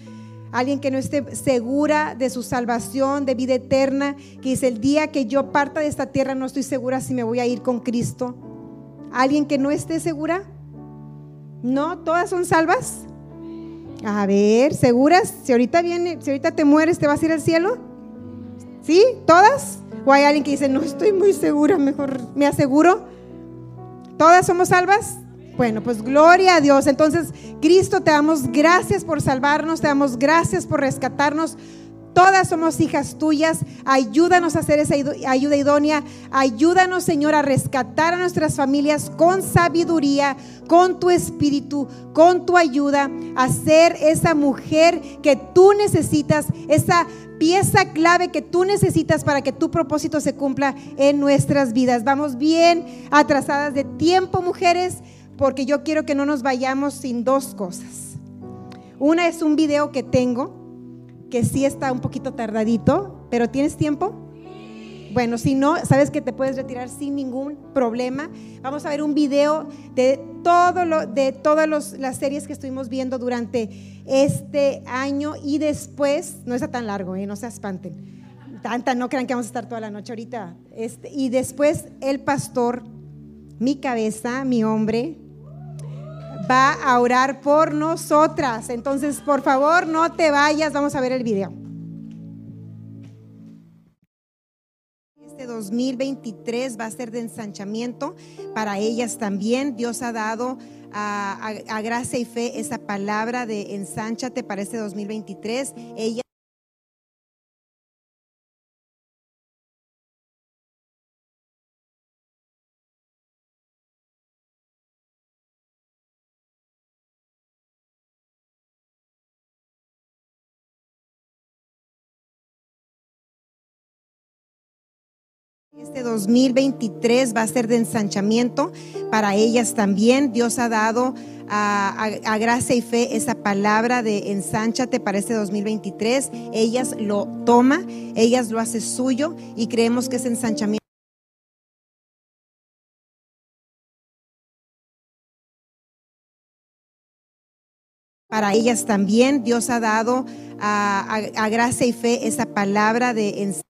Alguien que no esté segura de su salvación, de vida eterna, que dice, el día que yo parta de esta tierra no estoy segura si me voy a ir con Cristo. ¿Alguien que no esté segura? ¿No? ¿Todas son salvas? A ver, ¿seguras? Si ahorita viene, si ahorita te mueres, ¿te vas a ir al cielo? ¿Sí? ¿Todas? ¿O hay alguien que dice, no estoy muy segura, mejor me aseguro? ¿Todas somos salvas? Bueno, pues gloria a Dios. Entonces, Cristo, te damos gracias por salvarnos, te damos gracias por rescatarnos. Todas somos hijas tuyas. Ayúdanos a hacer esa ayuda idónea. Ayúdanos, Señor, a rescatar a nuestras familias con sabiduría, con tu espíritu, con tu ayuda, a ser esa mujer que tú necesitas, esa pieza clave que tú necesitas para que tu propósito se cumpla en nuestras vidas. Vamos bien atrasadas de tiempo, mujeres, porque yo quiero que no nos vayamos sin dos cosas. Una es un video que tengo que sí está un poquito tardadito, pero ¿tienes tiempo? Bueno, si no, sabes que te puedes retirar sin ningún problema. Vamos a ver un video de todo lo, de todas las series que estuvimos viendo durante este año y después, no está tan largo, ¿eh? no se espanten. Tanta, no crean que vamos a estar toda la noche ahorita. Este, y después el pastor, mi cabeza, mi hombre, va a orar por nosotras. Entonces, por favor, no te vayas, vamos a ver el video. Este 2023 va a ser de ensanchamiento para ellas también. Dios ha dado a, gracia y fe esa palabra de ensánchate para este 2023. Ella Este 2023 va a ser de ensanchamiento para ellas también. Dios ha dado a, gracia y fe esa palabra de ensánchate para este 2023. Ellas lo toma, ellas lo hace suyo y creemos que ese ensanchamiento para ellas también. Dios ha dado a, gracia y fe esa palabra de ensanchamiento.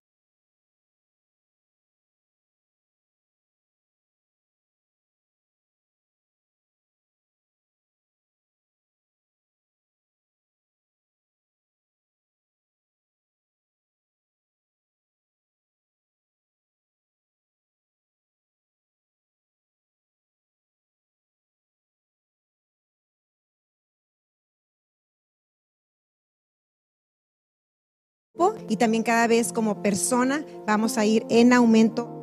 Y también cada vez como persona vamos a ir en aumento.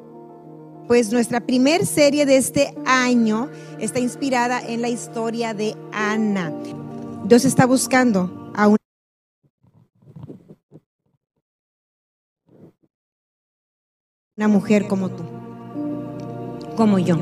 Pues nuestra primer serie de este año está inspirada en la historia de Ana. Dios está buscando a una mujer como tú, como yo,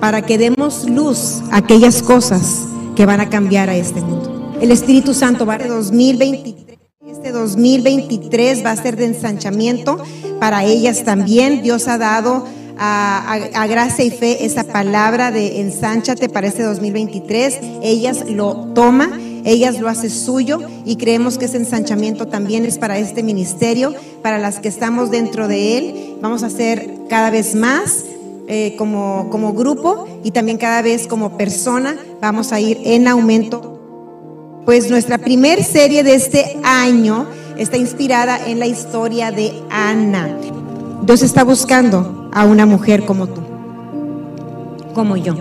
para que demos luz a aquellas cosas que van a cambiar a este mundo. El Espíritu Santo va a 2023 este 2023 va a ser de ensanchamiento para ellas también. Dios ha dado a, a- gracia y fe esa palabra de ensánchate para este 2023. Ellas lo toma, ellas lo hace suyo y creemos que ese ensanchamiento también es para este ministerio, para las que estamos dentro de él. Vamos a hacer cada vez más. eh, como grupo y también cada vez como persona vamos a ir en aumento pues nuestra primer serie de este año está inspirada en la historia de Ana. Dios está buscando a una mujer como tú, como yo,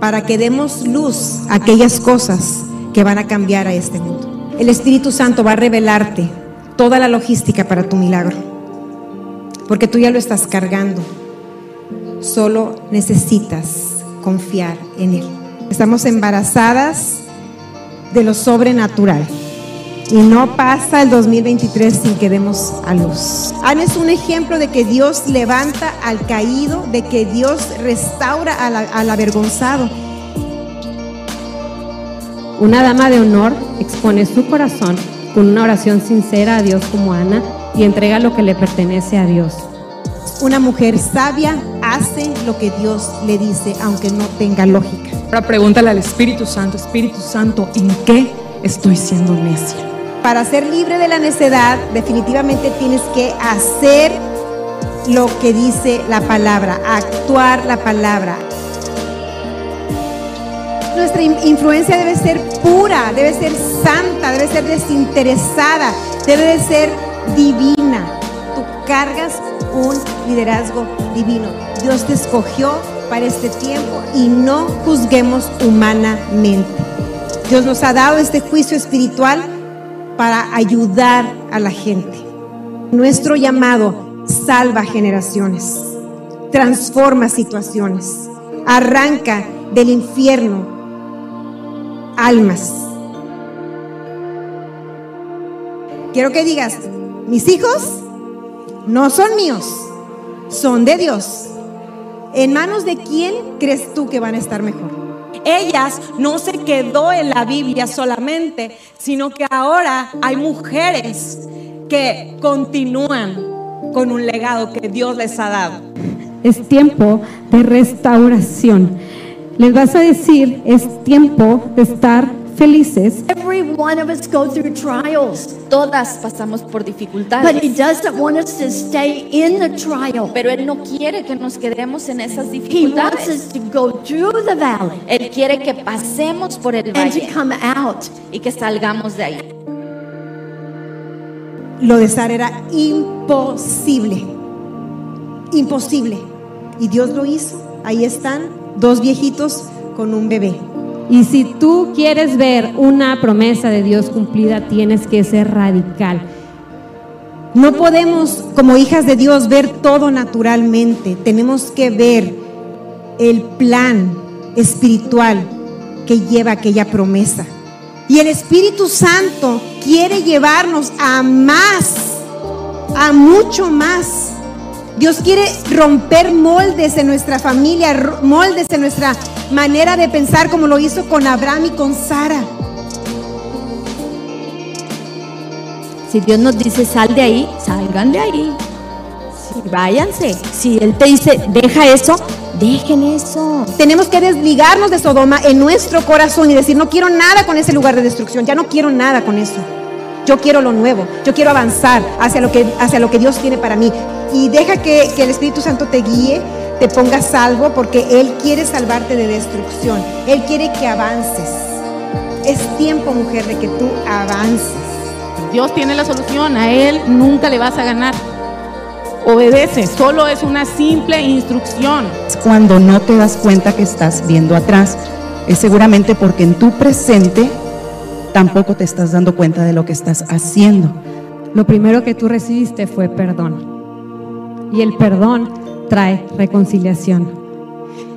para que demos luz a aquellas cosas que van a cambiar a este mundo. El Espíritu Santo va a revelarte toda la logística para tu milagro, porque tú ya lo estás cargando. Solo necesitas confiar en Él. Estamos embarazadas de lo sobrenatural. Y no pasa el 2023 sin que demos a luz. Ana es un ejemplo de que Dios levanta al caído, de que Dios restaura al, al avergonzado. Una dama de honor expone su corazón con una oración sincera a Dios como Ana y entrega lo que le pertenece a Dios. Una mujer sabia hace lo que Dios le dice, aunque no tenga lógica. Ahora pregúntale al Espíritu Santo, Espíritu Santo, ¿en qué estoy siendo necia? Para ser libre de la necedad, definitivamente tienes que hacer lo que dice la palabra, actuar la palabra. Nuestra in- influencia debe ser pura, debe ser santa, debe ser desinteresada, debe de ser divina. Tú cargas un liderazgo divino. Dios te escogió para este tiempo y no juzguemos humanamente. Dios nos ha dado este juicio espiritual para ayudar a la gente. Nuestro llamado salva generaciones, transforma situaciones, arranca del infierno almas. Quiero que digas, mis hijos no son míos, son de Dios. ¿En manos de quién crees tú que van a estar mejor? ellas no se quedó en la Biblia solamente, sino que ahora hay mujeres que continúan con un legado que Dios les ha dado. Es tiempo de restauración. Les vas a decir, es tiempo de estar felices. Every one of us go through trials, Todas pasamos por but He dificultades, doesn't want us to stay in the trial. pero Él no quiere que nos quedemos en esas He wants dificultades. us to go through the valley Él quiere que pasemos por el and to valle come out. y que salgamos de ahí. Lo de Sara era imposible. Imposible. Y Dios lo hizo. Ahí están dos viejitos con un bebé. Y si tú quieres ver una promesa de Dios cumplida, tienes que ser radical. No podemos, como hijas de Dios, ver todo naturalmente. Tenemos que ver el plan espiritual que lleva aquella promesa. Y el Espíritu Santo quiere llevarnos a más, a mucho más. Dios quiere romper moldes en nuestra familia, moldes en nuestra manera de pensar como lo hizo con Abraham y con Sara. Si Dios nos dice sal de ahí, salgan de ahí. Si váyanse. Si Él te dice deja eso, dejen eso. Tenemos que desligarnos de Sodoma en nuestro corazón y decir, no quiero nada con ese lugar de destrucción, ya no quiero nada con eso. Yo quiero lo nuevo, yo quiero avanzar hacia lo que, hacia lo que Dios tiene para mí. Y deja que, que el Espíritu Santo te guíe, te ponga salvo, porque Él quiere salvarte de destrucción. Él quiere que avances. Es tiempo, mujer, de que tú avances. Dios tiene la solución, a Él nunca le vas a ganar. Obedece, solo es una simple instrucción. cuando no te das cuenta que estás viendo atrás. Es seguramente porque en tu presente tampoco te estás dando cuenta de lo que estás haciendo. Lo primero que tú recibiste fue perdón. Y el perdón trae reconciliación.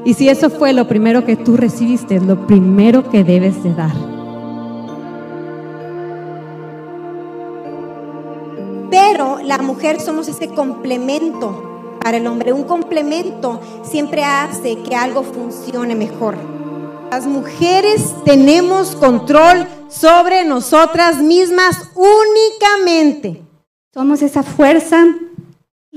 Y si eso fue lo primero que tú recibiste, es lo primero que debes de dar. Pero la mujer somos ese complemento para el hombre. Un complemento siempre hace que algo funcione mejor. Las mujeres tenemos control sobre nosotras mismas únicamente. Somos esa fuerza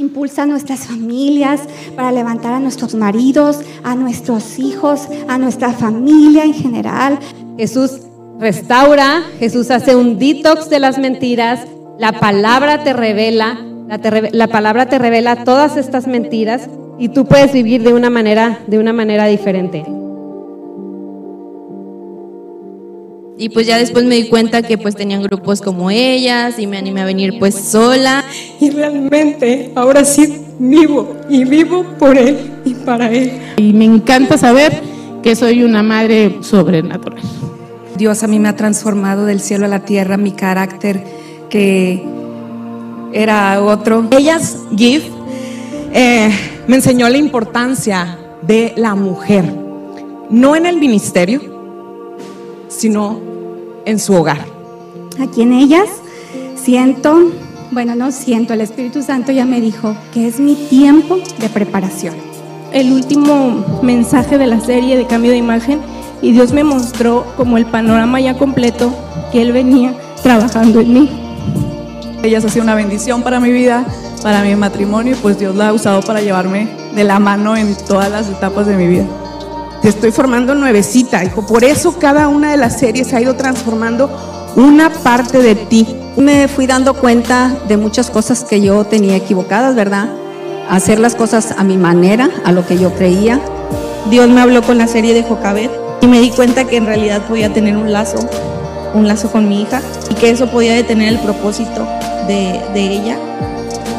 impulsa a nuestras familias para levantar a nuestros maridos, a nuestros hijos, a nuestra familia en general. Jesús restaura, Jesús hace un detox de las mentiras, la palabra te revela, la, te la palabra te revela todas estas mentiras y tú puedes vivir de una manera, de una manera diferente. Y pues ya después me di cuenta que pues tenían grupos como ellas y me animé a venir pues sola. Y realmente ahora sí vivo y vivo por Él y para Él. Y me encanta saber que soy una madre sobrenatural. Dios a mí me ha transformado del cielo a la tierra, mi carácter que era otro. Ellas, GIF, eh, me enseñó la importancia de la mujer, no en el ministerio, sino en su hogar. Aquí en ellas siento, bueno, no siento, el Espíritu Santo ya me dijo que es mi tiempo de preparación. El último mensaje de la serie de cambio de imagen y Dios me mostró como el panorama ya completo que Él venía trabajando en mí. Ellas ha sido una bendición para mi vida, para mi matrimonio y pues Dios la ha usado para llevarme de la mano en todas las etapas de mi vida. Te estoy formando nuevecita, hijo. Por eso cada una de las series ha ido transformando una parte de ti. Me fui dando cuenta de muchas cosas que yo tenía equivocadas, ¿verdad? Hacer las cosas a mi manera, a lo que yo creía. Dios me habló con la serie de Jocabet y me di cuenta que en realidad podía tener un lazo, un lazo con mi hija y que eso podía detener el propósito de, de ella.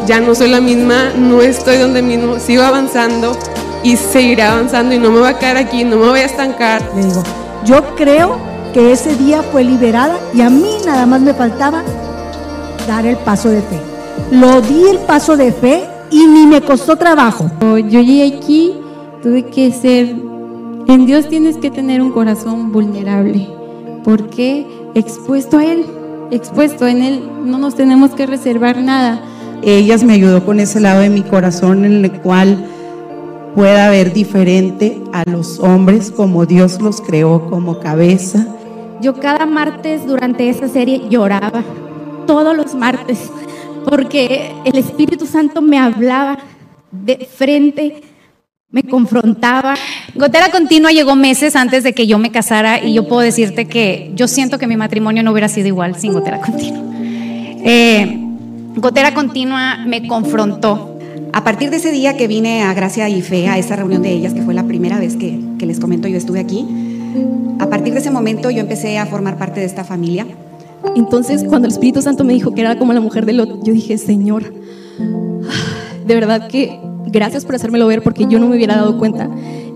Ya no soy la misma, no estoy donde mismo, sigo avanzando y seguiré avanzando y no me voy a quedar aquí, no me voy a estancar. Le digo, yo creo que ese día fue liberada y a mí nada más me faltaba dar el paso de fe. Lo di el paso de fe y ni me costó trabajo. Yo llegué aquí, tuve que ser, en Dios tienes que tener un corazón vulnerable, porque expuesto a Él, expuesto en Él, no nos tenemos que reservar nada. Ellas me ayudó con ese lado de mi corazón en el cual pueda ver diferente a los hombres como Dios los creó como cabeza. Yo cada martes durante esa serie lloraba, todos los martes, porque el Espíritu Santo me hablaba de frente, me confrontaba. Gotera Continua llegó meses antes de que yo me casara y yo puedo decirte que yo siento que mi matrimonio no hubiera sido igual sin Gotera Continua. Eh, Gotera Continua me confrontó. A partir de ese día que vine a Gracia y Fe, a esa reunión de ellas, que fue la primera vez que, que les comento yo estuve aquí, a partir de ese momento yo empecé a formar parte de esta familia. Entonces, cuando el Espíritu Santo me dijo que era como la mujer de Lot, yo dije, Señor, de verdad que gracias por hacérmelo ver porque yo no me hubiera dado cuenta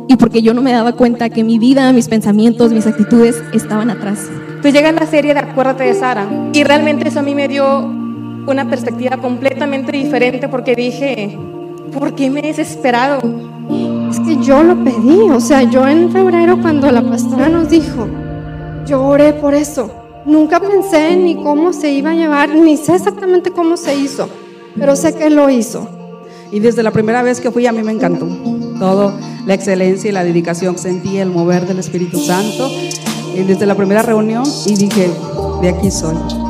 y porque yo no me daba cuenta que mi vida, mis pensamientos, mis actitudes estaban atrás. Pues llega la serie de Acuérdate de Sara y realmente eso a mí me dio una perspectiva completamente diferente porque dije, ¿por qué me he desesperado? Es que yo lo pedí, o sea, yo en febrero cuando la pastora nos dijo, yo oré por eso. Nunca pensé ni cómo se iba a llevar, ni sé exactamente cómo se hizo, pero sé que lo hizo. Y desde la primera vez que fui a mí me encantó. Todo, la excelencia y la dedicación, sentí el mover del Espíritu Santo. Y desde la primera reunión y dije, de aquí soy.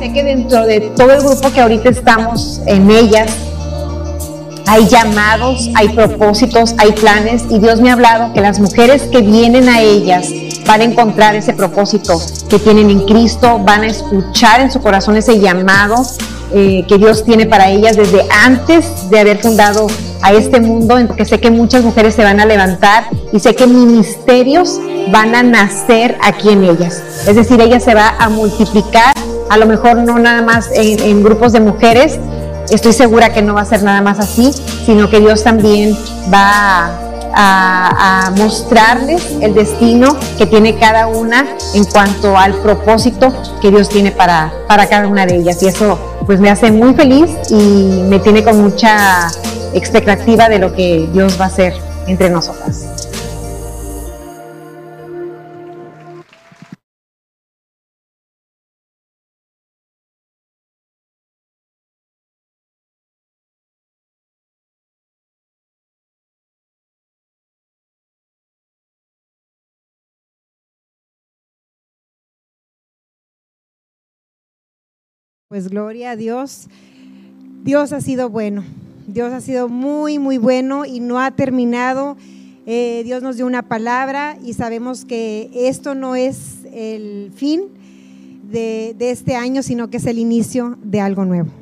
Sé que dentro de todo el grupo que ahorita estamos en ellas, hay llamados, hay propósitos, hay planes y Dios me ha hablado que las mujeres que vienen a ellas van a encontrar ese propósito que tienen en Cristo, van a escuchar en su corazón ese llamado eh, que Dios tiene para ellas desde antes de haber fundado a este mundo, porque sé que muchas mujeres se van a levantar y sé que ministerios van a nacer aquí en ellas. Es decir, ella se va a multiplicar, a lo mejor no nada más en, grupos de mujeres, estoy segura que no va a ser nada más así, sino que Dios también va a a, a, mostrarles el destino que tiene cada una en cuanto al propósito que Dios tiene para, para cada una de ellas. Y eso pues me hace muy feliz y me tiene con mucha expectativa de lo que Dios va a hacer entre nosotras. Pues gloria a Dios. Dios ha sido bueno. Dios ha sido muy, muy bueno y no ha terminado. Eh, Dios nos dio una palabra y sabemos que esto no es el fin de, de este año, sino que es el inicio de algo nuevo.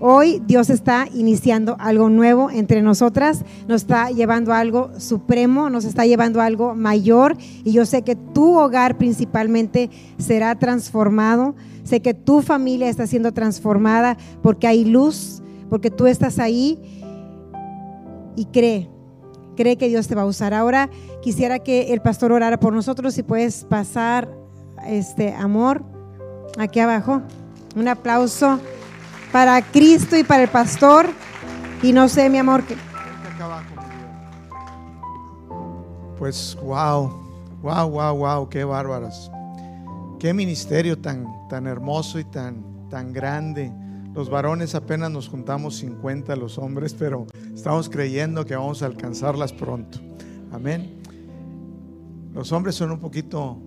Hoy Dios está iniciando algo nuevo entre nosotras, nos está llevando a algo supremo, nos está llevando a algo mayor y yo sé que tu hogar principalmente será transformado, sé que tu familia está siendo transformada porque hay luz, porque tú estás ahí y cree, cree que Dios te va a usar. Ahora quisiera que el pastor orara por nosotros, si puedes pasar este amor aquí abajo. Un aplauso para Cristo y para el pastor. Y no sé, mi amor, que Pues wow, wow, wow, wow, qué bárbaras. Qué ministerio tan, tan hermoso y tan, tan grande. Los varones apenas nos juntamos 50 los hombres, pero estamos creyendo que vamos a alcanzarlas pronto. Amén. Los hombres son un poquito,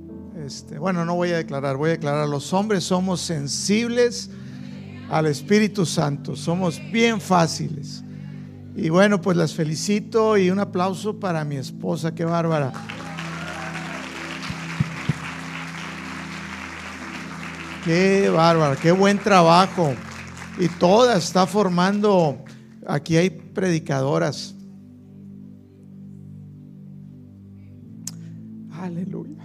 este, bueno, no voy a declarar, voy a declarar, los hombres somos sensibles al Espíritu Santo, somos bien fáciles. Y bueno, pues las felicito y un aplauso para mi esposa, qué bárbara. Qué bárbara, qué buen trabajo. Y toda está formando, aquí hay predicadoras. Aleluya.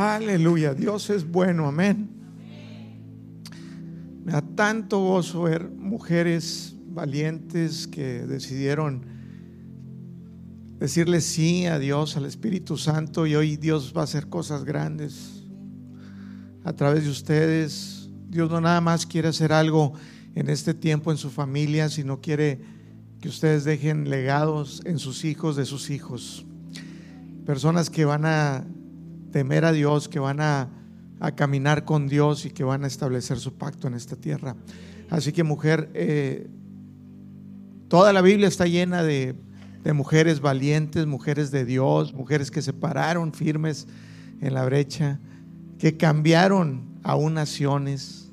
Aleluya, Dios es bueno, amén. Me da tanto gozo ver mujeres valientes que decidieron decirle sí a Dios, al Espíritu Santo, y hoy Dios va a hacer cosas grandes a través de ustedes. Dios no nada más quiere hacer algo en este tiempo en su familia, sino quiere que ustedes dejen legados en sus hijos de sus hijos. Personas que van a temer a Dios, que van a, a caminar con Dios y que van a establecer su pacto en esta tierra. Así que mujer, eh, toda la Biblia está llena de, de mujeres valientes, mujeres de Dios, mujeres que se pararon firmes en la brecha, que cambiaron aún naciones.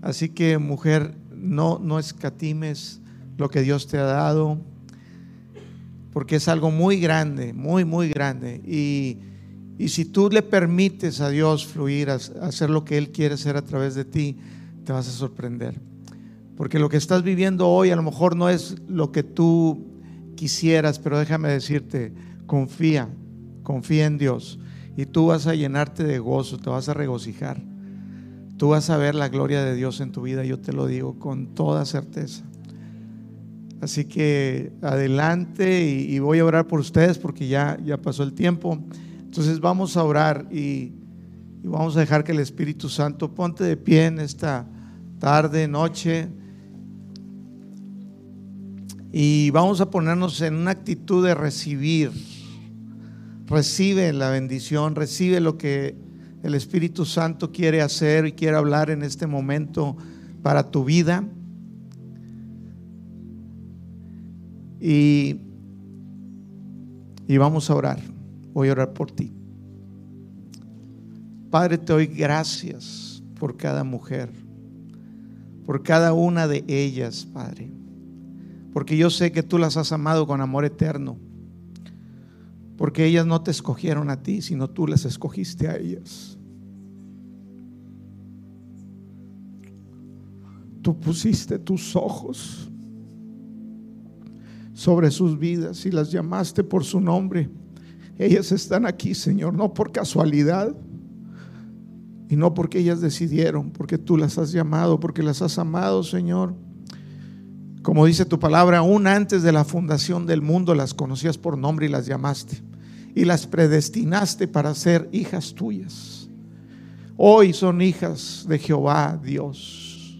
Así que mujer, no, no escatimes lo que Dios te ha dado, porque es algo muy grande, muy, muy grande. Y, y si tú le permites a Dios fluir, hacer lo que Él quiere hacer a través de ti, te vas a sorprender. Porque lo que estás viviendo hoy a lo mejor no es lo que tú quisieras, pero déjame decirte, confía, confía en Dios. Y tú vas a llenarte de gozo, te vas a regocijar. Tú vas a ver la gloria de Dios en tu vida, yo te lo digo con toda certeza. Así que adelante y, voy a orar por ustedes porque ya, ya pasó el tiempo. Entonces vamos a orar y, vamos a dejar que el Espíritu Santo ponte de pie en esta tarde, noche. Y vamos a ponernos en una actitud de recibir. Recibe la bendición, recibe lo que el Espíritu Santo quiere hacer y quiere hablar en este momento para tu vida. Y, y vamos a orar. Voy a orar por ti. Padre, te doy gracias por cada mujer, por cada una de ellas, Padre. Porque yo sé que tú las has amado con amor eterno. Porque ellas no te escogieron a ti, sino tú las escogiste a ellas. Tú pusiste tus ojos sobre sus vidas y las llamaste por su nombre. Ellas están aquí, Señor, no por casualidad y no porque ellas decidieron, porque tú las has llamado, porque las has amado, Señor. Como dice tu palabra, aún antes de la fundación del mundo las conocías por nombre y las llamaste y las predestinaste para ser hijas tuyas. Hoy son hijas de Jehová, Dios,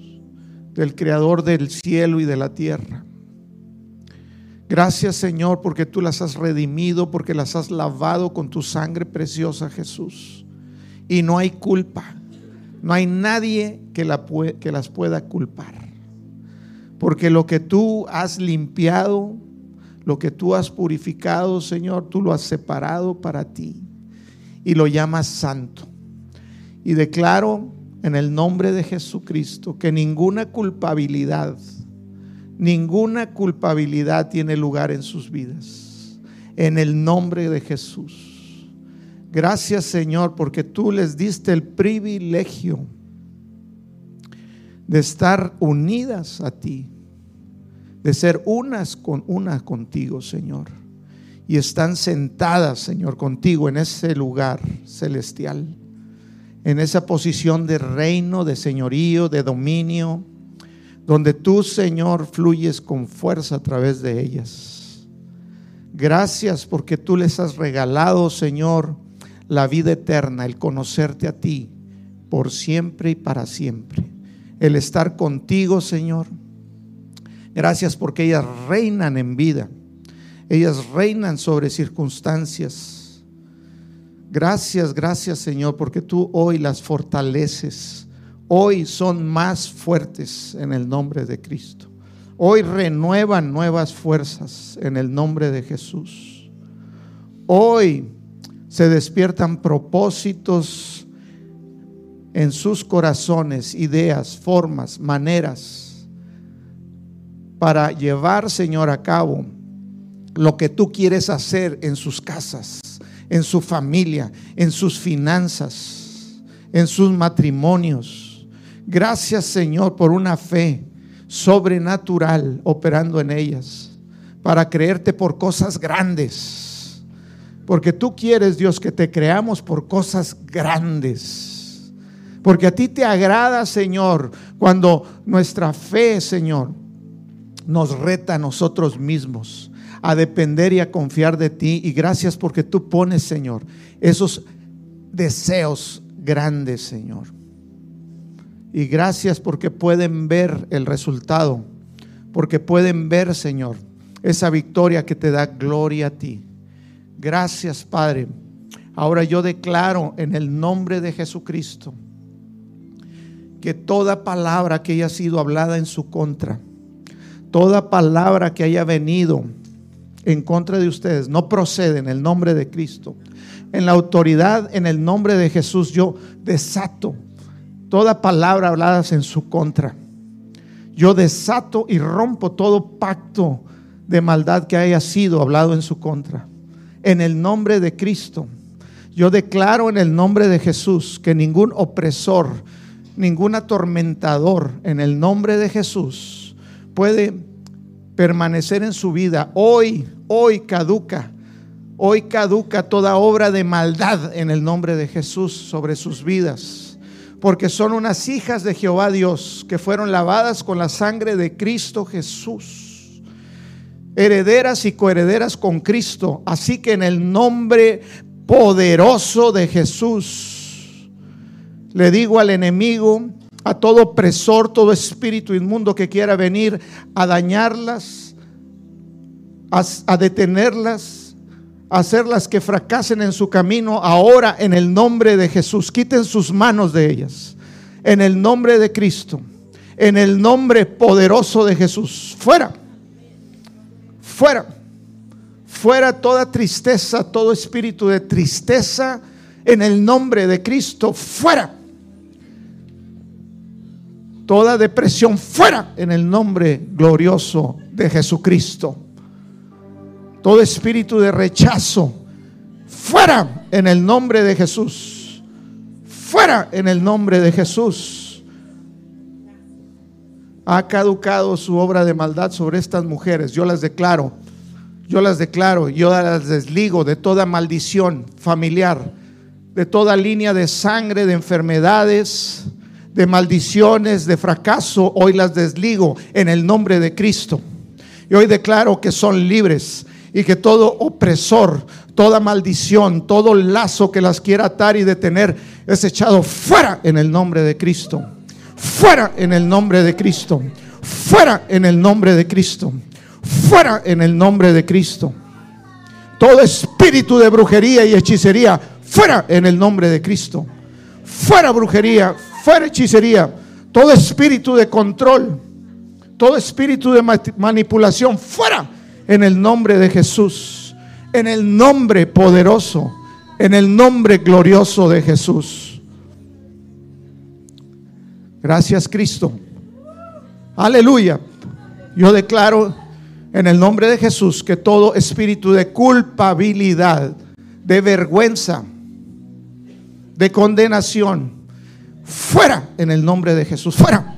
del Creador del cielo y de la tierra. Gracias Señor porque tú las has redimido, porque las has lavado con tu sangre preciosa Jesús. Y no hay culpa, no hay nadie que, la que las pueda culpar. Porque lo que tú has limpiado, lo que tú has purificado, Señor, tú lo has separado para ti y lo llamas santo. Y declaro en el nombre de Jesucristo que ninguna culpabilidad, Ninguna culpabilidad tiene lugar en sus vidas. En el nombre de Jesús. Gracias Señor porque tú les diste el privilegio de estar unidas a ti, de ser unas con una contigo, Señor. Y están sentadas, Señor, contigo en ese lugar celestial, en esa posición de reino, de señorío, de dominio donde tú, Señor, fluyes con fuerza a través de ellas. Gracias porque tú les has regalado, Señor, la vida eterna, el conocerte a ti por siempre y para siempre. El estar contigo, Señor. Gracias porque ellas reinan en vida. Ellas reinan sobre circunstancias. Gracias, gracias, Señor, porque tú hoy las fortaleces hoy son más fuertes en el nombre de Cristo. Hoy renuevan nuevas fuerzas en el nombre de Jesús. Hoy se despiertan propósitos en sus corazones, ideas, formas, maneras para llevar, Señor, a cabo lo que tú quieres hacer en sus casas, en su familia, en sus finanzas, en sus matrimonios Gracias Señor por una fe sobrenatural operando en ellas, para creerte por cosas grandes. Porque tú quieres, Dios, que te creamos por cosas grandes. Porque a ti te agrada, Señor, cuando nuestra fe, Señor, nos reta a nosotros mismos a depender y a confiar de ti. Y gracias porque tú pones, Señor, esos deseos grandes, Señor. Y gracias porque pueden ver el resultado, porque pueden ver, Señor, esa victoria que te da gloria a ti. Gracias, Padre. Ahora yo declaro en el nombre de Jesucristo que toda palabra que haya sido hablada en su contra, toda palabra que haya venido en contra de ustedes, no procede en el nombre de Cristo. En la autoridad, en el nombre de Jesús, yo desato toda palabra hablada en su contra. Yo desato y rompo todo pacto de maldad que haya sido hablado en su contra. En el nombre de Cristo, yo declaro en el nombre de Jesús que ningún opresor, ningún atormentador, en el nombre de Jesús, puede permanecer en su vida. Hoy, hoy caduca. Hoy caduca toda obra de maldad en el nombre de Jesús sobre sus vidas. Porque son unas hijas de Jehová Dios que fueron lavadas con la sangre de Cristo Jesús. Herederas y coherederas con Cristo. Así que en el nombre poderoso de Jesús, le digo al enemigo, a todo opresor, todo espíritu inmundo que quiera venir a dañarlas, a, a detenerlas, hacerlas que fracasen en su camino, ahora en el nombre de Jesús, quiten sus manos de ellas, en el nombre de Cristo, en el nombre poderoso de Jesús, fuera, fuera, fuera toda tristeza, todo espíritu de tristeza, en el nombre de Cristo, fuera. Toda depresión. Fuera en el nombre glorioso de Jesucristo. Todo espíritu de rechazo fuera en el nombre de Jesús. Fuera en el nombre de Jesús. Ha caducado su obra de maldad sobre estas mujeres. Yo las declaro. Yo las declaro. Yo las desligo de toda maldición familiar. De toda línea de sangre, de enfermedades de maldiciones, de fracaso, hoy las desligo en el nombre de Cristo. Y hoy declaro que son libres y que todo opresor, toda maldición, todo lazo que las quiera atar y detener es echado fuera en el nombre de Cristo. Fuera en el nombre de Cristo. Fuera en el nombre de Cristo. Fuera en el nombre de Cristo. Todo espíritu de brujería y hechicería, fuera en el nombre de Cristo. Fuera brujería, fuera hechicería, todo espíritu de control, todo espíritu de manipulación, fuera en el nombre de Jesús, en el nombre poderoso, en el nombre glorioso de Jesús. Gracias Cristo. Aleluya. Yo declaro en el nombre de Jesús que todo espíritu de culpabilidad, de vergüenza, de condenación, Fuera en el nombre de Jesús. Fuera.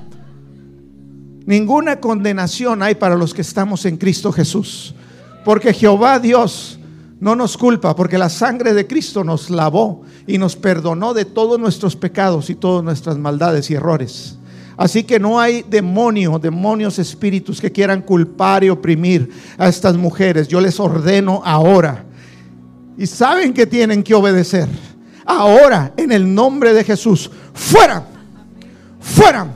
Ninguna condenación hay para los que estamos en Cristo Jesús. Porque Jehová Dios no nos culpa, porque la sangre de Cristo nos lavó y nos perdonó de todos nuestros pecados y todas nuestras maldades y errores. Así que no hay demonio, demonios espíritus que quieran culpar y oprimir a estas mujeres. Yo les ordeno ahora. Y saben que tienen que obedecer ahora en el nombre de Jesús. Fuera, fuera,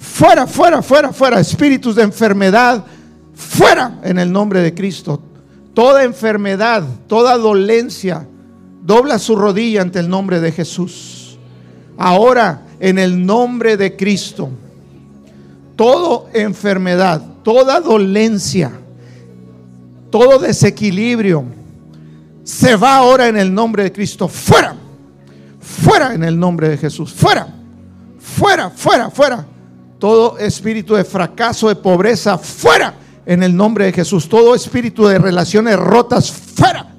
fuera, fuera, fuera, fuera. Espíritus de enfermedad, fuera en el nombre de Cristo. Toda enfermedad, toda dolencia, dobla su rodilla ante el nombre de Jesús. Ahora en el nombre de Cristo. Toda enfermedad, toda dolencia, todo desequilibrio, se va ahora en el nombre de Cristo. Fuera. Fuera en el nombre de Jesús. Fuera. Fuera, fuera, fuera. Todo espíritu de fracaso, de pobreza, fuera en el nombre de Jesús. Todo espíritu de relaciones rotas, fuera.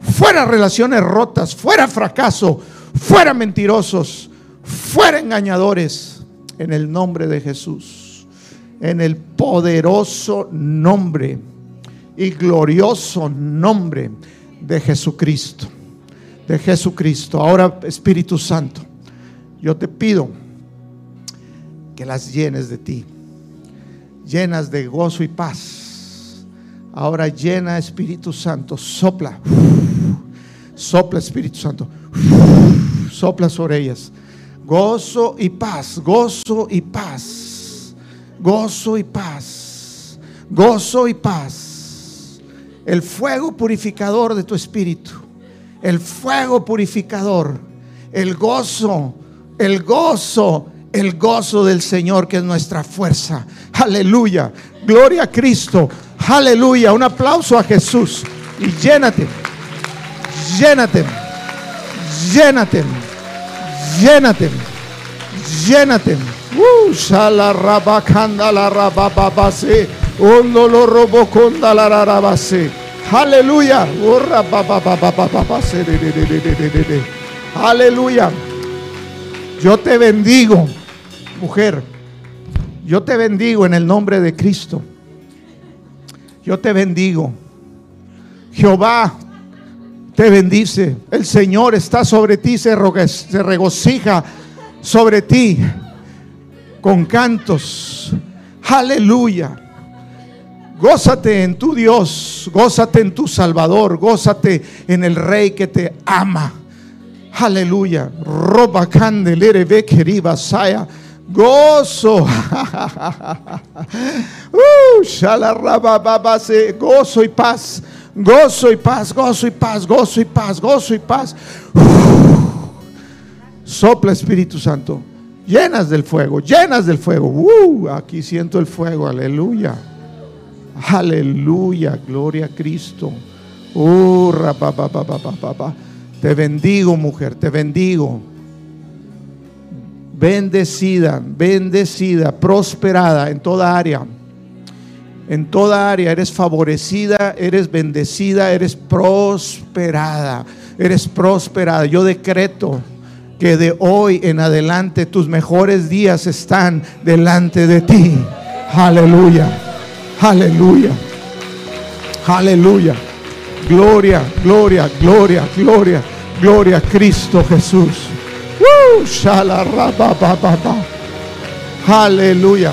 Fuera relaciones rotas, fuera fracaso, fuera mentirosos, fuera engañadores en el nombre de Jesús. En el poderoso nombre y glorioso nombre de Jesucristo de Jesucristo. Ahora, Espíritu Santo, yo te pido que las llenes de ti, llenas de gozo y paz. Ahora llena Espíritu Santo, sopla, sopla Espíritu Santo, sopla sobre ellas. Gozo y paz, gozo y paz, gozo y paz, gozo y paz. El fuego purificador de tu espíritu. El fuego purificador, el gozo, el gozo, el gozo del Señor que es nuestra fuerza. Aleluya. Gloria a Cristo. Aleluya. Un aplauso a Jesús. Y llénate. Llénate. Llénate. Llénate. Llénate. Uh, shala rabakanda la. Ondo lo. Aleluya. Aleluya. Yo te bendigo, mujer. Yo te bendigo en el nombre de Cristo. Yo te bendigo. Jehová te bendice. El Señor está sobre ti, se, se regocija sobre ti con cantos. Aleluya. Gózate en tu Dios, gózate en tu Salvador, gózate en el Rey que te ama. Aleluya. Roba candelere ve saya. Gozo. Uh. Gozo y paz. Gozo y paz, gozo y paz, gozo y paz, gozo y paz. Sopla Espíritu Santo. Llenas del fuego, llenas del fuego. Uh, aquí siento el fuego, aleluya. Aleluya, gloria a Cristo. Uh, rapapapapapapa. Te bendigo, mujer, te bendigo. Bendecida, bendecida, prosperada en toda área. En toda área eres favorecida, eres bendecida, eres prosperada. Eres prosperada. Yo decreto que de hoy en adelante tus mejores días están delante de ti. Aleluya. Aleluya. Aleluya. Gloria, gloria, gloria, gloria, gloria a Cristo Jesús. Aleluya.